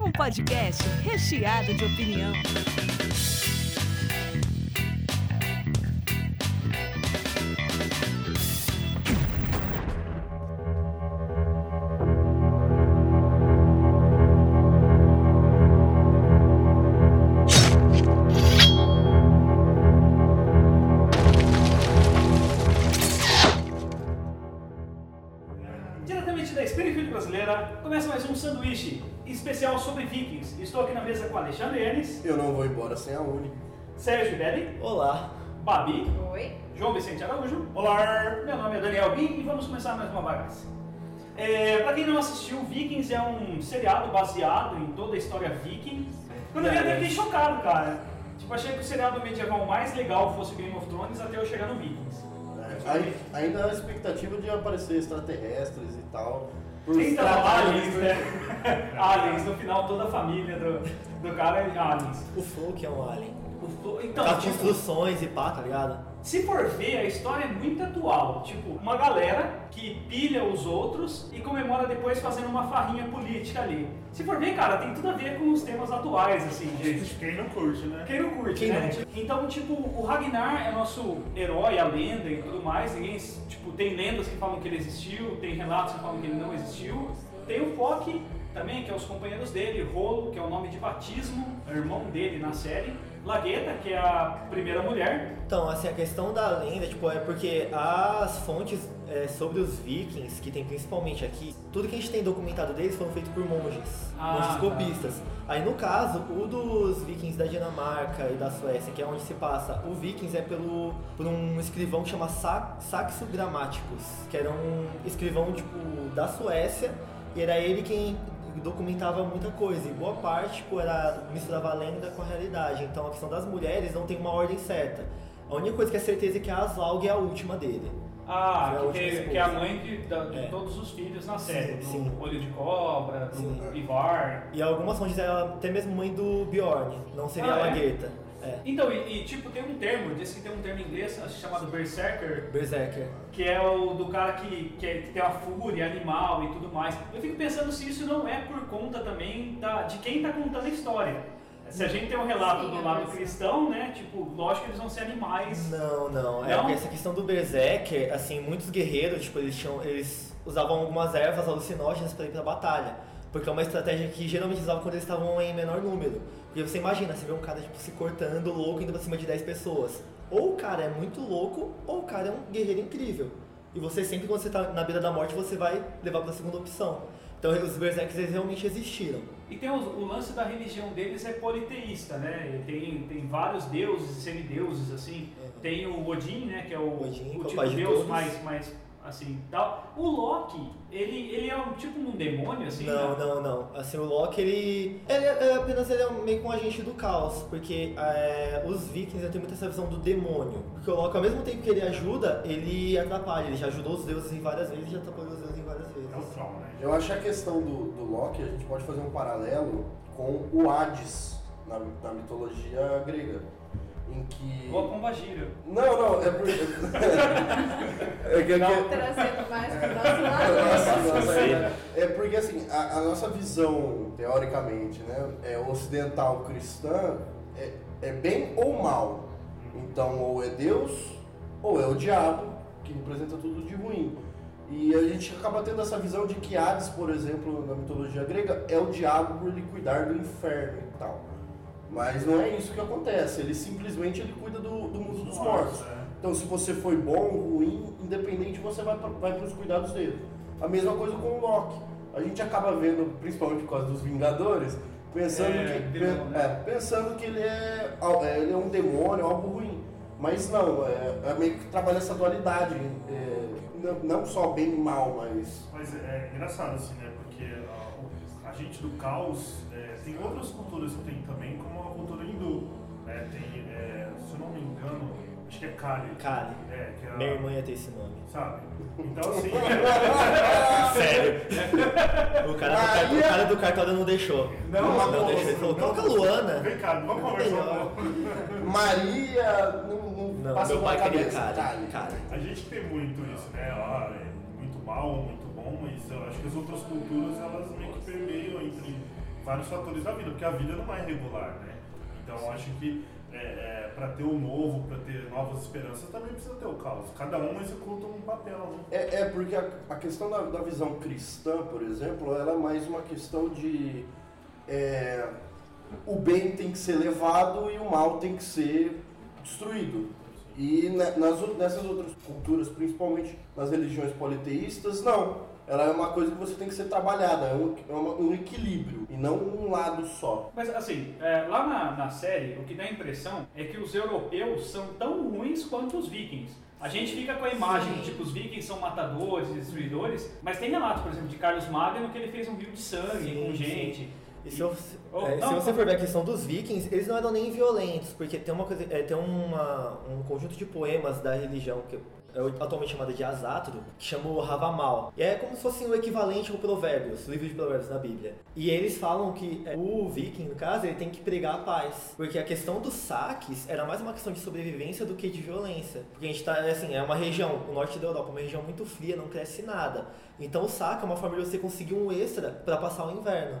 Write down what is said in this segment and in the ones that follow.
Um podcast recheado de opinião. Sem a Uni. Sérgio Belli, Olá. Babi, Oi. João Vicente Araújo. Olá! Meu nome é Daniel Bin e vamos começar mais uma bagaça. É, pra quem não assistiu, Vikings é um seriado baseado em toda a história viking. Quando eu vi, até fiquei chocado, cara. Tipo, achei que o seriado medieval mais legal fosse Game of Thrones até eu chegar no Vikings. É, ainda a expectativa de aparecer extraterrestres e tal. Por Então, aliens, né? aliens, no final toda a família do, do cara é aliens. O Flow que é um alien. O- Então, Tá tipo, construções e pá, tá ligado? Se for ver, a história é muito atual. Tipo, uma galera que pilha os outros e comemora depois fazendo uma farrinha política ali. Se for ver, cara, tem tudo a ver com os temas atuais, assim, de Quem não curte, né? quem não curte, Quem né? não? Então, tipo, o Ragnar é nosso herói, a lenda e tudo mais. Ninguém, tipo, tem lendas que falam que ele existiu, tem relatos que falam que ele não existiu. Tem o Flock também, que é os companheiros dele, Rolo, que é o nome de batismo, é irmão dele na série. Lagueta, que é a primeira mulher. Então, assim, a questão da lenda, tipo, é porque as fontes é, sobre os vikings, que tem principalmente aqui, tudo que a gente tem documentado deles foram feitos por monges, Ah, monges tá. copistas. Aí, no caso, o dos vikings da Dinamarca e da Suécia, que é onde se passa, o vikings é pelo, por um escrivão que chama Sa Saxo Grammaticus, que era um escrivão, tipo, da Suécia, e era ele quem documentava muita coisa, e boa parte tipo, era misturava a lenda com a realidade. Então a questão das mulheres não tem uma ordem certa. A única coisa que é certeza é que a Aslaug é a última dele. Ah, Foi a que, que, que é a mãe de, de É. todos os filhos na série. Do Sim. Olho de Cobra, do Sim. Ivar. E algumas fontes ela até mesmo mãe do Bjorn, não seria Ah, a é? Lagueta. É. Então, e, e, tipo, tem um termo, diz que tem um termo em inglês acho que chamado Berserker, Berserker. que é o do cara que, que, é- que tem a fúria animal e tudo mais. Eu fico pensando se isso não é por conta também da, de quem está contando a história. Se a gente tem um relato Sim, do é lado cristão, né? Tipo, lógico que eles vão ser animais. Não, não. É Não? porque essa questão do Berserker, assim, muitos guerreiros, tipo, eles, tinham, eles usavam algumas ervas alucinógenas para ir pra batalha. Porque é uma estratégia que geralmente usavam quando eles estavam em menor número. Porque você imagina, você vê um cara tipo, se cortando louco indo pra cima de 10 pessoas. Ou o cara é muito louco, ou o cara é um guerreiro incrível. E você sempre, quando você tá na beira da morte, você vai levar pra segunda opção. Então os Berserkers eles realmente existiram. E tem os- o lance da religião deles é politeísta, né? Tem, tem vários deuses e semideuses, assim. Tem o Odin, né? Que é o, Odin, é o o tipo de deus mais, mais assim, tal. O Loki, ele, ele é um tipo um demônio, assim? Não, né? não, não. Assim, o Loki, ele, ele é é apenas ele é meio que um agente do caos, porque é, os vikings têm muito essa visão do demônio. Porque o Loki, ao mesmo tempo que ele ajuda, ele atrapalha. Ele já ajudou os deuses em várias vezes e já atrapalhou os deuses em várias vezes. É o trauma, né? Eu acho que a questão do, do Loki, a gente pode fazer um paralelo com o Hades na, na mitologia grega. Em que. Ou a pombagira. Não, não, é porque. é que, é que- Trazendo mais pro nosso lado. Nossa, nossa, Sim. é, é porque assim, a, a nossa visão, teoricamente, né, é ocidental cristã, é, é bem ou mal. Então, ou é Deus, ou é o diabo, que representa tudo de ruim. E a gente acaba tendo essa visão de que Hades, por exemplo, na mitologia grega, é o diabo por ele cuidar do inferno e tal. Mas não é isso que acontece, ele simplesmente ele cuida do, do mundo dos mortos. é. Então, se você foi bom ou ruim, independente, você vai, pra- vai para os cuidados dele. A mesma coisa com o Loki. A gente acaba vendo, principalmente por causa dos Vingadores, pensando, É, que, pe- né? é, pensando que ele é, é, ele é um demônio, algo ruim. Mas não, é, é meio que trabalha essa dualidade. não, não só bem e mal, mas. Mas é engraçado, assim, né? Porque a, a gente do caos tem outras culturas que tem também, como a acho que é Kali. Kali. É, que é a- Minha irmã ia ter esse nome. Sabe? Então, assim. Sério. O cara, do, car- o cara do cartório não deixou. Não, não não, deixou. Ele falou, coloca Luana. Vem cá, vamos conversar. Maria não, não, Não, passa meu pai queria. Kali. A gente tem muito isso, né? Ah, é muito mal, muito bom, mas eu acho que as outras culturas elas meio que permeiam entre vários fatores da vida, porque a vida não é regular, né? Então eu acho que é, é, para ter o novo, para ter novas esperanças, também precisa ter o caos. Cada um executa um papel, né? É, é porque a, a questão da, da visão cristã, por exemplo, ela é mais uma questão de é, o bem tem que ser levado e o mal tem que ser destruído. E nas, nessas outras culturas, principalmente nas religiões politeístas, não. Ela é uma coisa que você tem que ser trabalhada, é um, é uma- um equilíbrio e não um lado só. Mas assim, é, lá na, na série, o que dá a impressão é que os europeus são tão ruins quanto os vikings. A gente fica com a imagem de tipo, os vikings são matadores, destruidores, mas tem relatos, por exemplo, de Carlos Magno que ele fez um rio de sangue Sim, com sim. gente. E se, eu- Oh, é, não, se você não. for ver a questão dos vikings, eles não eram nem violentos, porque tem uma coisa, é, tem uma, um conjunto de poemas da religião que atualmente chamada de Azátro, que chama o Havamal. E é como se fosse o equivalente ao Provérbios, livro de Provérbios da Bíblia. E eles falam que é, o viking, no caso, ele tem que pregar a paz, porque a questão dos saques era mais uma questão de sobrevivência do que de violência. Porque a gente tá, assim, é uma região, o norte da Europa, uma região muito fria, não cresce nada. Então o saque é uma forma de você conseguir um extra para passar o inverno.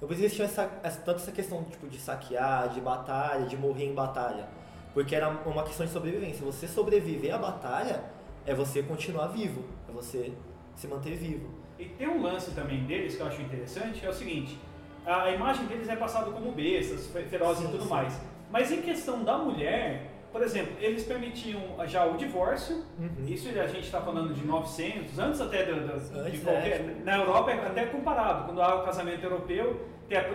Eu por isso eles tinham essa, essa, tanto essa questão tipo, de saquear, de batalha, de morrer em batalha. Porque era uma questão de sobrevivência. Você sobreviver à batalha é você continuar vivo, é você se manter vivo. E tem um lance também deles que eu acho interessante, é o seguinte, a imagem deles é passada como bestas, fe- ferozes e tudo sim. mais. Mas em questão da mulher, por exemplo, eles permitiam já o divórcio, Uhum. isso a gente está falando de 900, antes até do, do- Antes, de qualquer... é, Na Europa é até comparado, quando há o casamento europeu,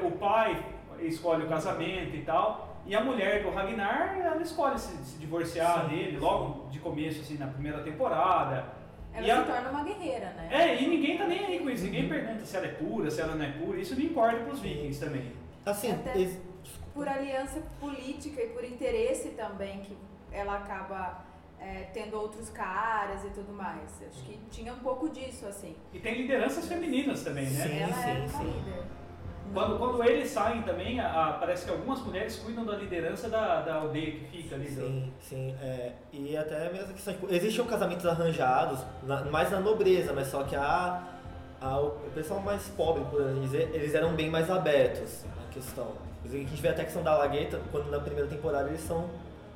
o pai escolhe o casamento e tal, e a mulher do Ragnar, ela escolhe se, se divorciar Sim, dele sim. logo de começo, assim, na primeira temporada. Ela E a- se torna uma guerreira, né? é, e ninguém tá nem aí com isso, ninguém pergunta se ela é pura, se ela não é pura, isso não importa pros vikings também. Assim, Até- Por aliança política e por interesse também, que ela acaba é, tendo outros caras e tudo mais. Acho que tinha um pouco disso, assim. E tem lideranças femininas também, né? Sim, ela sim, era uma sim. líder. Quando, quando eles saem também, a- a- parece que algumas mulheres cuidam da liderança da, da aldeia que fica ali. do- Sim, sim. é, e até mesmo questão, tipo, existiam casamentos arranjados, na- mais na nobreza, mas só que a, a- o pessoal mais pobre, por assim dizer, eles eram bem mais abertos na questão. A gente vê até a questão da Lagueta, quando na primeira temporada eles são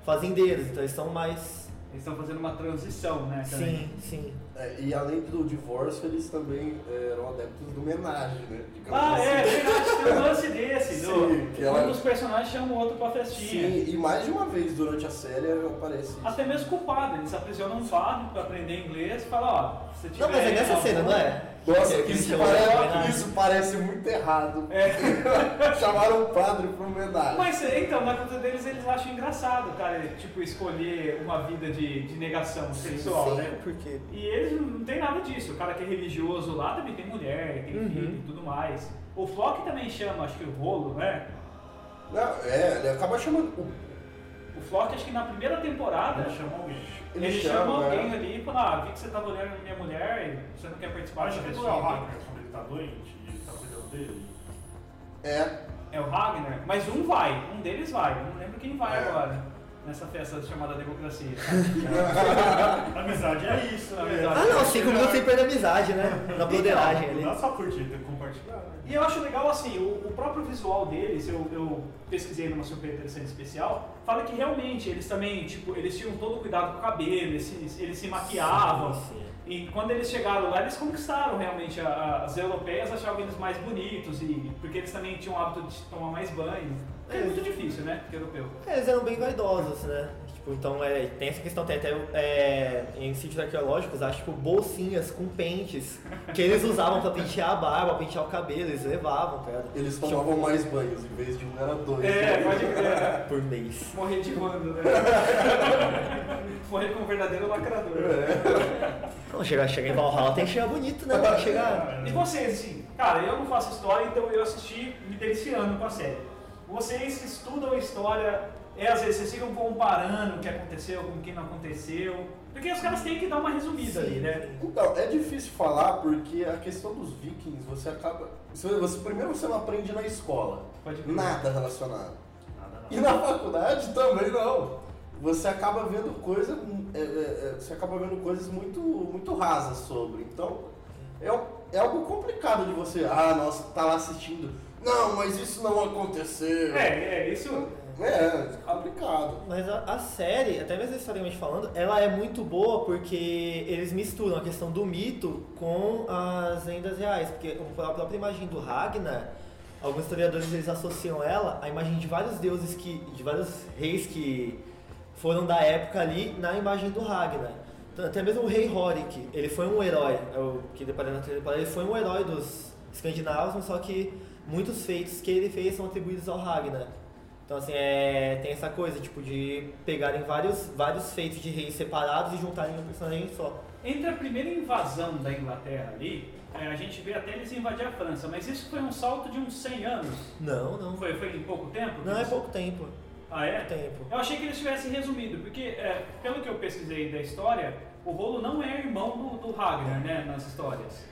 fazendeiros, então eles são mais. Eles estão fazendo uma transição, né? também. Sim, sim. É, e além do divórcio, eles também é, eram adeptos do homenagem, né? Digamos Ah, assim. é, verdade, tem um lance desse. do- Sim, que ela- Um dos personagens chama o outro pra festinha. Sim, e mais de uma vez durante a série aparece isso. Até mesmo com o padre, eles aprisionam um padre pra aprender inglês e falam, ó, se tiver... Não, mas é nessa algum- cena, não é? Nossa, Que- que isso, chama parece, isso parece muito errado. É. Chamaram o padre pra homenagem. Mas então, na cultura deles eles acham engraçado, cara, tipo, escolher uma vida de, de negação sexual, sim, né? porque. E eles não tem nada disso. O cara que é religioso lá também tem mulher, tem Uhum. filho e tudo mais. O Flock também chama, acho que o rolo, né? Não, é, ele acaba chamando. O- Flock, acho que na primeira temporada, Ele chama alguém. ele, Ele chama, chama, alguém né? ali e fala, ah, vi que você tava olhando minha mulher e você não quer participar Acho que é o aqui." Hacker quando ele tá doente e ele tá cuidando dele. É, É o Ragnar, mas um vai, um deles vai. Eu não lembro quem vai É. agora. Nessa festa chamada democracia. Amizade é isso, né? Amizade. Ah não, cinco minutos sem perder a amizade, né? Na broderagem ali. Não só curtir, tem que compartilhar. né? E eu acho legal assim, o, o próprio visual deles, eu, eu pesquisei numa super interessante especial, fala que realmente eles também, tipo, eles tinham todo o cuidado com o cabelo, eles se, eles se maquiavam. Sim, sim. E quando eles chegaram lá, eles conquistaram realmente a- a- as europeias, achavam eles mais bonitos, e porque eles também tinham o hábito de tomar mais banho. É É. muito difícil, né? Porque europeu. É, eles eram bem vaidosos, né? Tipo, então é, tem essa questão, tem até é, em sítios arqueológicos, acho tipo bolsinhas com pentes que eles usavam pra pentear a barba, pentear o cabelo, eles levavam, cara. eles tomavam mais banhos, em vez de um era dois. É, né? pode crer. Por mês. Morrer de mando, né? Morrer como um verdadeiro lacrador. Não, chegar, chegar em Valhalla tem que chegar bonito, né? Tem que chegar. E vocês, assim, cara, eu não faço história, então eu assisti me deliciando com a série. Vocês estudam história, é, às vezes vocês ficam comparando o que aconteceu com o que não aconteceu. Porque os caras têm que dar uma resumida ali, né? Então, é difícil falar porque a questão dos vikings, você acaba. Você, você- primeiro você não aprende na escola. Nada relacionado. Nada, E nada. na faculdade também não. Você acaba vendo coisa, é, é, é, você acaba vendo coisas muito, muito rasas sobre. Então, é, é algo complicado de você, ah, nossa, tá lá assistindo. Não, mas isso não aconteceu. É, é, isso. É, complicado. Mas a, a série, até mesmo historicamente falando, ela é muito boa porque eles misturam a questão do mito com as lendas reais. Porque a própria imagem do Ragnar, alguns historiadores eles associam ela à imagem de vários deuses que. de vários reis que foram da época ali na imagem do Ragnar. Então, Até mesmo o rei Horik, ele foi um herói, é o que deparei na ele foi um herói dos escandinavos, mas só que muitos feitos que ele fez são atribuídos ao Ragnar. Então assim, é, tem essa coisa, tipo, de pegarem vários, vários feitos de reis separados e juntarem em um personagem só. Entre a primeira invasão da Inglaterra ali, é, a gente vê até eles invadir a França, mas isso foi um salto de uns 100 anos. Não, não. Foi, foi em pouco tempo? Não é pouco tempo. Ah, é? tempo. Eu achei que eles tivessem resumido, porque é, pelo que eu pesquisei da história, o Rolo não é irmão do, do Ragnar, né, nas histórias.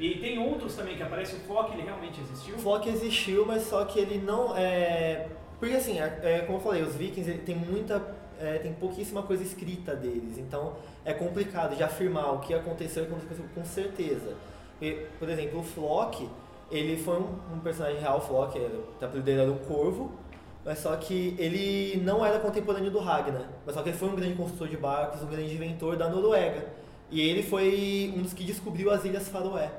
E tem outros também que aparecem, o Flock ele realmente existiu. O Flock existiu, mas só que ele não é. Porque assim, é, é, como eu falei, os vikings tem muita. é, tem pouquíssima coisa escrita deles, então é complicado de afirmar o que aconteceu com certeza. E, por exemplo, o Flock, ele foi um, um personagem real, o Flock, o apelido dele era o Corvo, mas só que ele não era contemporâneo do Ragnar, mas só que ele foi um grande construtor de barcos, um grande inventor da Noruega. E ele foi um dos que descobriu as Ilhas Faroé.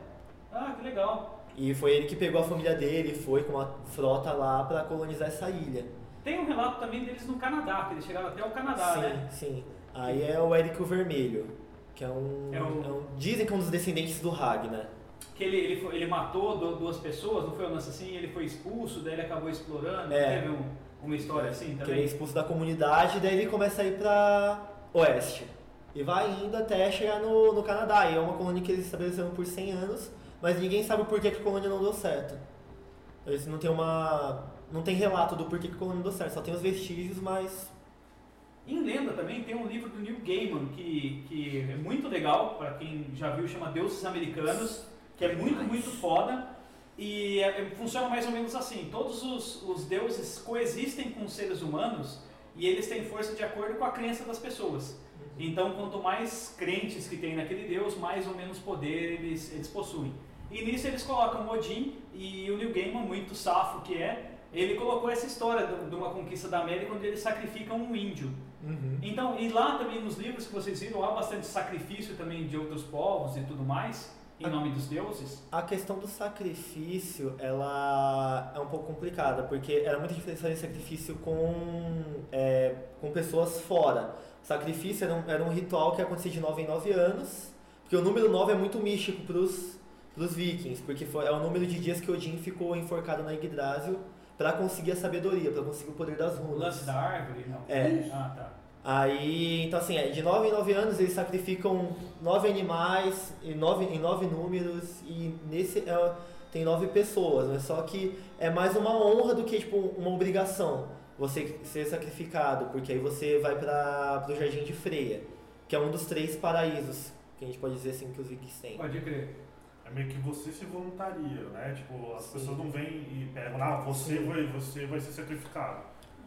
Ah, que legal. E foi ele que pegou a família dele, foi com uma frota lá pra colonizar essa ilha. Tem um relato também deles no Canadá, que eles chegaram até o Canadá, sim, né? sim. Aí é o Érico Vermelho, que é um, É o- é um- Dizem que é um dos descendentes do Ragnar. Que ele, ele, foi- ele matou du- duas pessoas, não foi um lance assim? Ele foi expulso, daí ele acabou explorando. É. Teve um- uma história assim Que ele é também? expulso da comunidade, daí ele começa a ir pra oeste. E vai indo até chegar no, no Canadá. E é uma colônia que eles estabeleceram por 100 anos, mas ninguém sabe o porquê que a colônia não deu certo. Eles não tem uma. Não tem relato do porquê que a colônia não deu certo, só tem os vestígios, mas Em lenda também tem um livro do Neil Gaiman que, que é muito legal, para quem já viu, chama Deuses Americanos, que é muito, muito foda. E é- é- funciona mais ou menos assim: todos os, os deuses coexistem com os seres humanos e eles têm força de acordo com a crença das pessoas. Então, quanto mais crentes que tem naquele deus, mais ou menos poder eles, eles possuem. E nisso eles colocam Odin e o Neil Gaiman, muito safo que é, ele colocou essa história de uma conquista da América onde eles sacrificam um índio. Então, e lá também nos livros que vocês viram, há bastante sacrifício também de outros povos e tudo mais, em nome dos deuses. A questão do sacrifício, ela é um pouco complicada, porque era muito difícil fazer sacrifício com, é, com pessoas fora. O sacrifício era um, era um ritual que acontecia de 9 em 9 anos, porque o número 9 é muito místico pros, pros vikings, porque foi, é o número de dias que Odin ficou enforcado na Yggdrasil para conseguir a sabedoria, para conseguir o poder das O runas. lance da árvore, não. É. Ah, tá. Aí, então assim, é, de 9 em 9 anos eles sacrificam nove animais em nove, em nove números e nesse é, tem nove pessoas, mas só que é mais uma honra do que tipo uma obrigação você ser sacrificado, porque aí você vai para o Jardim de Freia, que é um dos três paraísos que a gente pode dizer assim que os vikings têm. Pode crer. É meio que você se voluntaria, né? Tipo, as Sim. pessoas não vêm e pegam, ah, você Sim. vai, você vai ser sacrificado.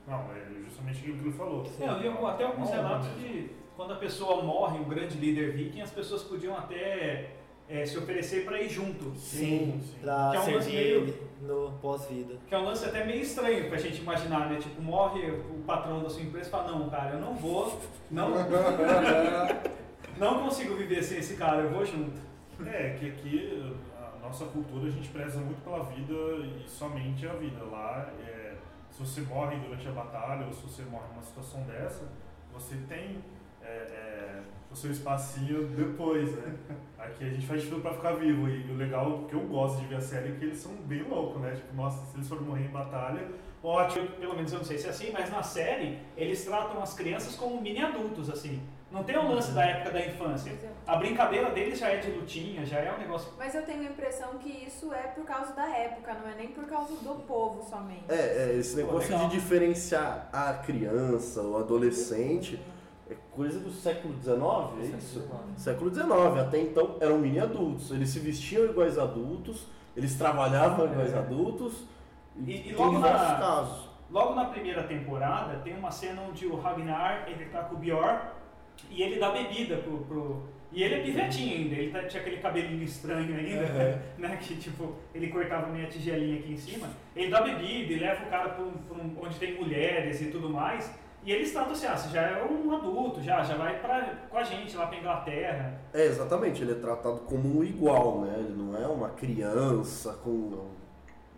Não, é justamente aquilo que ele falou. É, eu li algum- até alguns relatos de quando a pessoa morre, um grande líder viking, as pessoas podiam até é, se oferecer para ir junto. Sim, sim. pra Que é um lance servir meio- ele no pós-vida. Que é um lance até meio estranho pra gente imaginar, né? Tipo, morre o patrão da sua empresa e fala, não, cara, eu não vou, não, não consigo viver sem esse cara, eu vou junto. É, que aqui a nossa cultura a gente preza muito pela vida e somente a vida. Lá, é, se você morre durante a batalha ou se você morre numa situação dessa, você tem é, é, o seu espacinho depois, né? Aqui a gente faz tudo pra ficar vivo. E o legal, que eu gosto de ver a série, é que eles são bem loucos, né? Tipo, nossa, se eles forem morrer em batalha, ótimo. Pelo menos eu não sei se é assim, mas na série eles tratam as crianças como mini adultos, assim. Não tem o lance da época da infância. É. A brincadeira deles já é de lutinha, já é um negócio. Mas eu tenho a impressão que isso é por causa da época, não é nem por causa do povo somente. É, é, esse negócio legal. de diferenciar a criança, o adolescente, é coisa do século XIX, é isso? Século XIX, até então eram mini adultos, eles se vestiam iguais adultos, eles trabalhavam iguais adultos, e, E- e logo na- casos. Logo na primeira temporada tem uma cena onde o Ragnar ele tá com o Bjorn e ele dá bebida pro, pro E ele é pivetinho ainda, ele tá- tinha aquele cabelinho estranho ainda, Uhum. né? Que tipo, ele cortava meia tigelinha aqui em cima. Ele dá bebida e leva o cara pra, um, pra um- onde tem mulheres e tudo mais. E eles tratam assim, ah, você já é um adulto, já, já vai pra, com a gente lá pra Inglaterra. É, exatamente, ele é tratado como um igual, né? Ele não é uma criança com,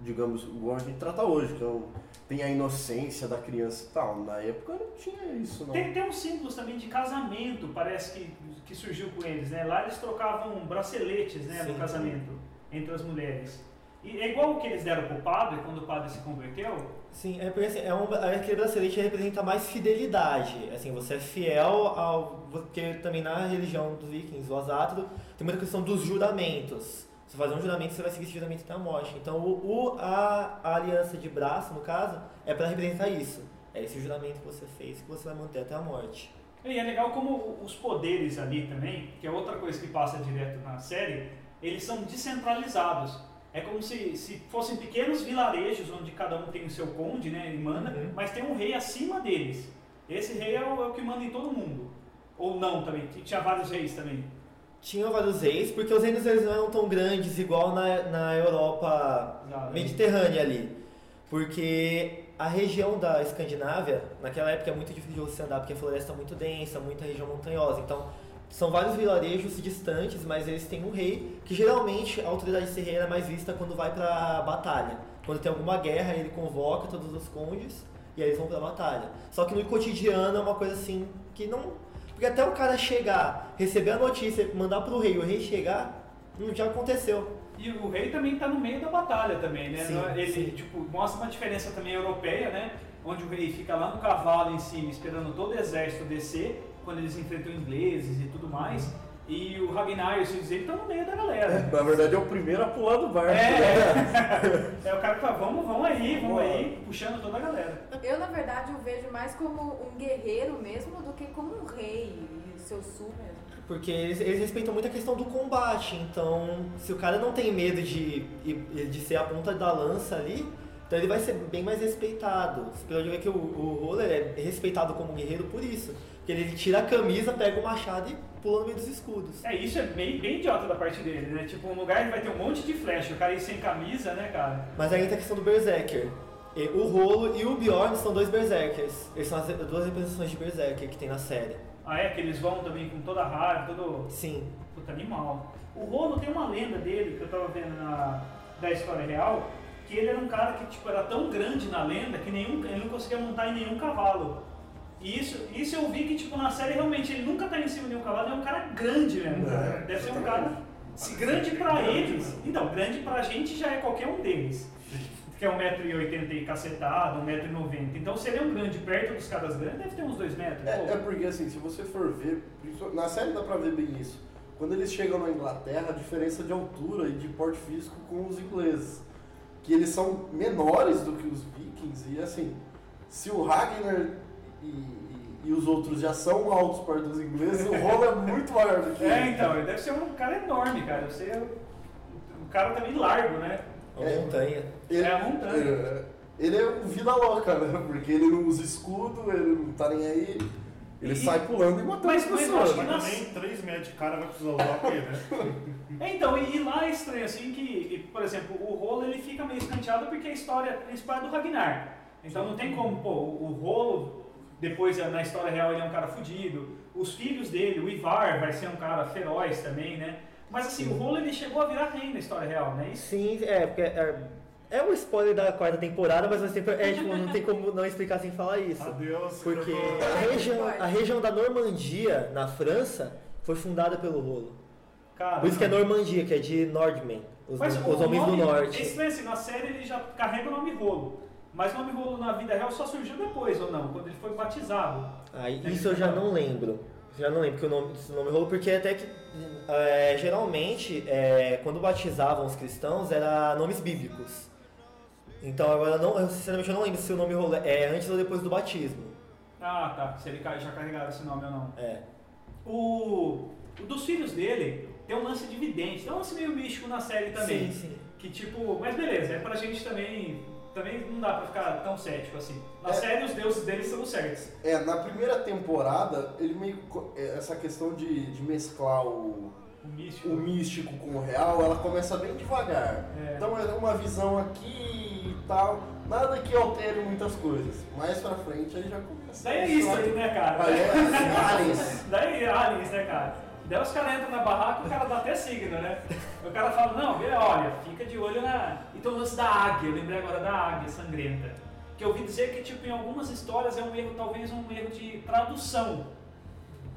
digamos, igual a gente trata hoje, que é um- tem a inocência da criança e tal. Na época não tinha isso, não. Tem, tem uns símbolos também de casamento, parece que, que surgiu com eles, né? Lá eles trocavam braceletes, né, no casamento entre as mulheres. E é igual o que eles deram pro padre quando o padre se converteu. Sim, é porque assim, é um, aquele bracelete representa mais fidelidade. Assim, você é fiel ao. Porque também na religião dos vikings, o Azátaro, tem muita questão dos juramentos. Você faz um juramento, você vai seguir esse juramento até a morte. Então, o, o- a, a aliança de braço, no caso, é para representar isso. É esse juramento que você fez que você vai manter até a morte. E é legal como os poderes ali também, que é outra coisa que passa direto na série, eles são descentralizados. É como se, se fossem pequenos vilarejos onde cada um tem o seu conde, né, ele manda, Uhum. mas tem um rei acima deles. Esse rei é o, é o que manda em todo mundo. Ou não também, tinha vários reis também. Tinham vários reis, porque os reinos eles não eram tão grandes igual na, na Europa Já, né? Mediterrânea ali. Porque a região da Escandinávia, naquela época é muito difícil de você andar, porque a floresta é muito densa, muita região montanhosa. Então, são vários vilarejos distantes, mas eles têm um rei, que geralmente a autoridade de ser rei era mais vista quando vai pra batalha. Quando tem alguma guerra, ele convoca todos os condes e aí eles vão pra batalha. Só que no cotidiano é uma coisa assim que não. Porque até o cara chegar, receber a notícia, mandar pro rei, o rei chegar, não já aconteceu. E o rei também tá no meio da batalha também, né? Sim, Ele sim. tipo, mostra uma diferença também europeia, né? Onde o rei fica lá no cavalo em cima, esperando todo o exército descer, quando eles enfrentam ingleses e tudo mais. E o Ragnar e filhos dele estão no meio da galera. Na verdade é o primeiro a pular do barco. É, é o cara que fala, vamos, vamos aí, vamos aí, puxando toda a galera. Eu, na verdade, o vejo mais como um guerreiro mesmo do que como um rei e seu sul mesmo. Porque eles, eles respeitam muito a questão do combate, então se o cara não tem medo de, de ser a ponta da lança ali, então ele vai ser bem mais respeitado. Você pode ver que o, o Roller é respeitado como guerreiro por isso. Porque ele tira a camisa, pega o machado e pula no meio dos escudos. É, isso é bem, bem idiota da parte dele, né? Tipo, um lugar que vai ter um monte de flecha, o cara ir sem camisa, né, cara? Mas aí entra a questão do Berserker. O Rolo e o Bjorn são dois Berserkers. Eles são as duas representações de Berserker que tem na série. Ah, é, que eles vão também com toda a raiva, todo... Sim. Puta, animal. O Rolo tem uma lenda dele, que eu tava vendo na, da história real, que ele era um cara que tipo, era tão grande na lenda que nenhum, ele não conseguia montar em nenhum cavalo. Isso, isso eu vi que tipo, na série realmente ele nunca tá em cima de um cavalo, ele é um cara grande mesmo. É, Deve ser um cara. Se grande pra eles. Então, grande pra gente já é qualquer um deles. Que é 1,80m e cacetado, 1,90m. Então se ele é um grande perto dos caras grandes, deve ter uns 2 metros. É, é porque assim, se você for ver, na série dá pra ver bem isso. Quando eles chegam na Inglaterra, a diferença de altura e de porte físico com os ingleses. Que eles são menores do que os vikings e assim, se o Ragnar e, e- os outros já são altos perto dos ingleses, o rolo é muito maior do que É, ele. então, ele deve ser um cara enorme, cara. Deve ser um cara também largo, né? É uma montanha. Ele, É a montanha. é, ele é um vida louca, né? Porque ele não usa escudo, ele não tá nem aí. Ele E- sai pulando e matando Mas- as mas eu pessoas. acho que Mas nas- também 3 metros de cara vai precisar usar o quê, né? É, então, e, e lá é estranho, assim, que, e, por exemplo, o rolo ele fica meio escanteado porque a história principal é do Ragnar. Então não tem como, pô, o rolo, depois na história real ele é um cara fudido. Os filhos dele, o Ivar vai ser um cara feroz também, né? Mas assim, o rolo ele chegou a virar rei na história real, né? Isso Sim, é, porque é, é um spoiler da quarta temporada, mas você, é, tipo, não tem como não explicar sem falar isso. Adeus. Porque a região, a região da Normandia, na França, foi fundada pelo rolo. Cara. Por isso que é Normandia, que é de Nordmen, os, os homens do nome- norte. É estranho, assim, na série ele já carrega o nome rolo. Mas o nome rolo na vida real só surgiu depois, ou não? Quando ele foi batizado. Aí, isso eu já não lembro. Já não lembro que o nome, esse nome rolo, porque até que é, geralmente é, quando batizavam os cristãos era nomes bíblicos. Então agora não, eu, sinceramente eu não lembro se o nome rolo é antes ou depois do batismo. Ah, tá. Se ele já carregaram esse nome ou não. É. O, o dos filhos dele tem um lance de vidente, tem um lance meio místico na série também. Sim, sim. Que tipo, mas beleza, é pra gente também também não dá pra ficar tão cético assim. Na É. série, os deuses deles são os certos. É, na primeira temporada, ele meio. é, Essa questão de, de mesclar o, O místico. o místico com o real, ela começa bem devagar. É. Então é uma visão aqui e tal. Nada que altere muitas coisas. Mais pra frente aí já começa. Daí é isso aí, né, cara? Aí é aliens. Daí é aliens, né, cara? Daí os caras entram na barraca e o cara dá até signo, né? O cara fala, não, vê, olha, fica de olho na. Então o lance da águia, eu lembrei agora da águia sangrenta. Que eu ouvi dizer que, tipo, em algumas histórias é um erro, talvez um erro de tradução.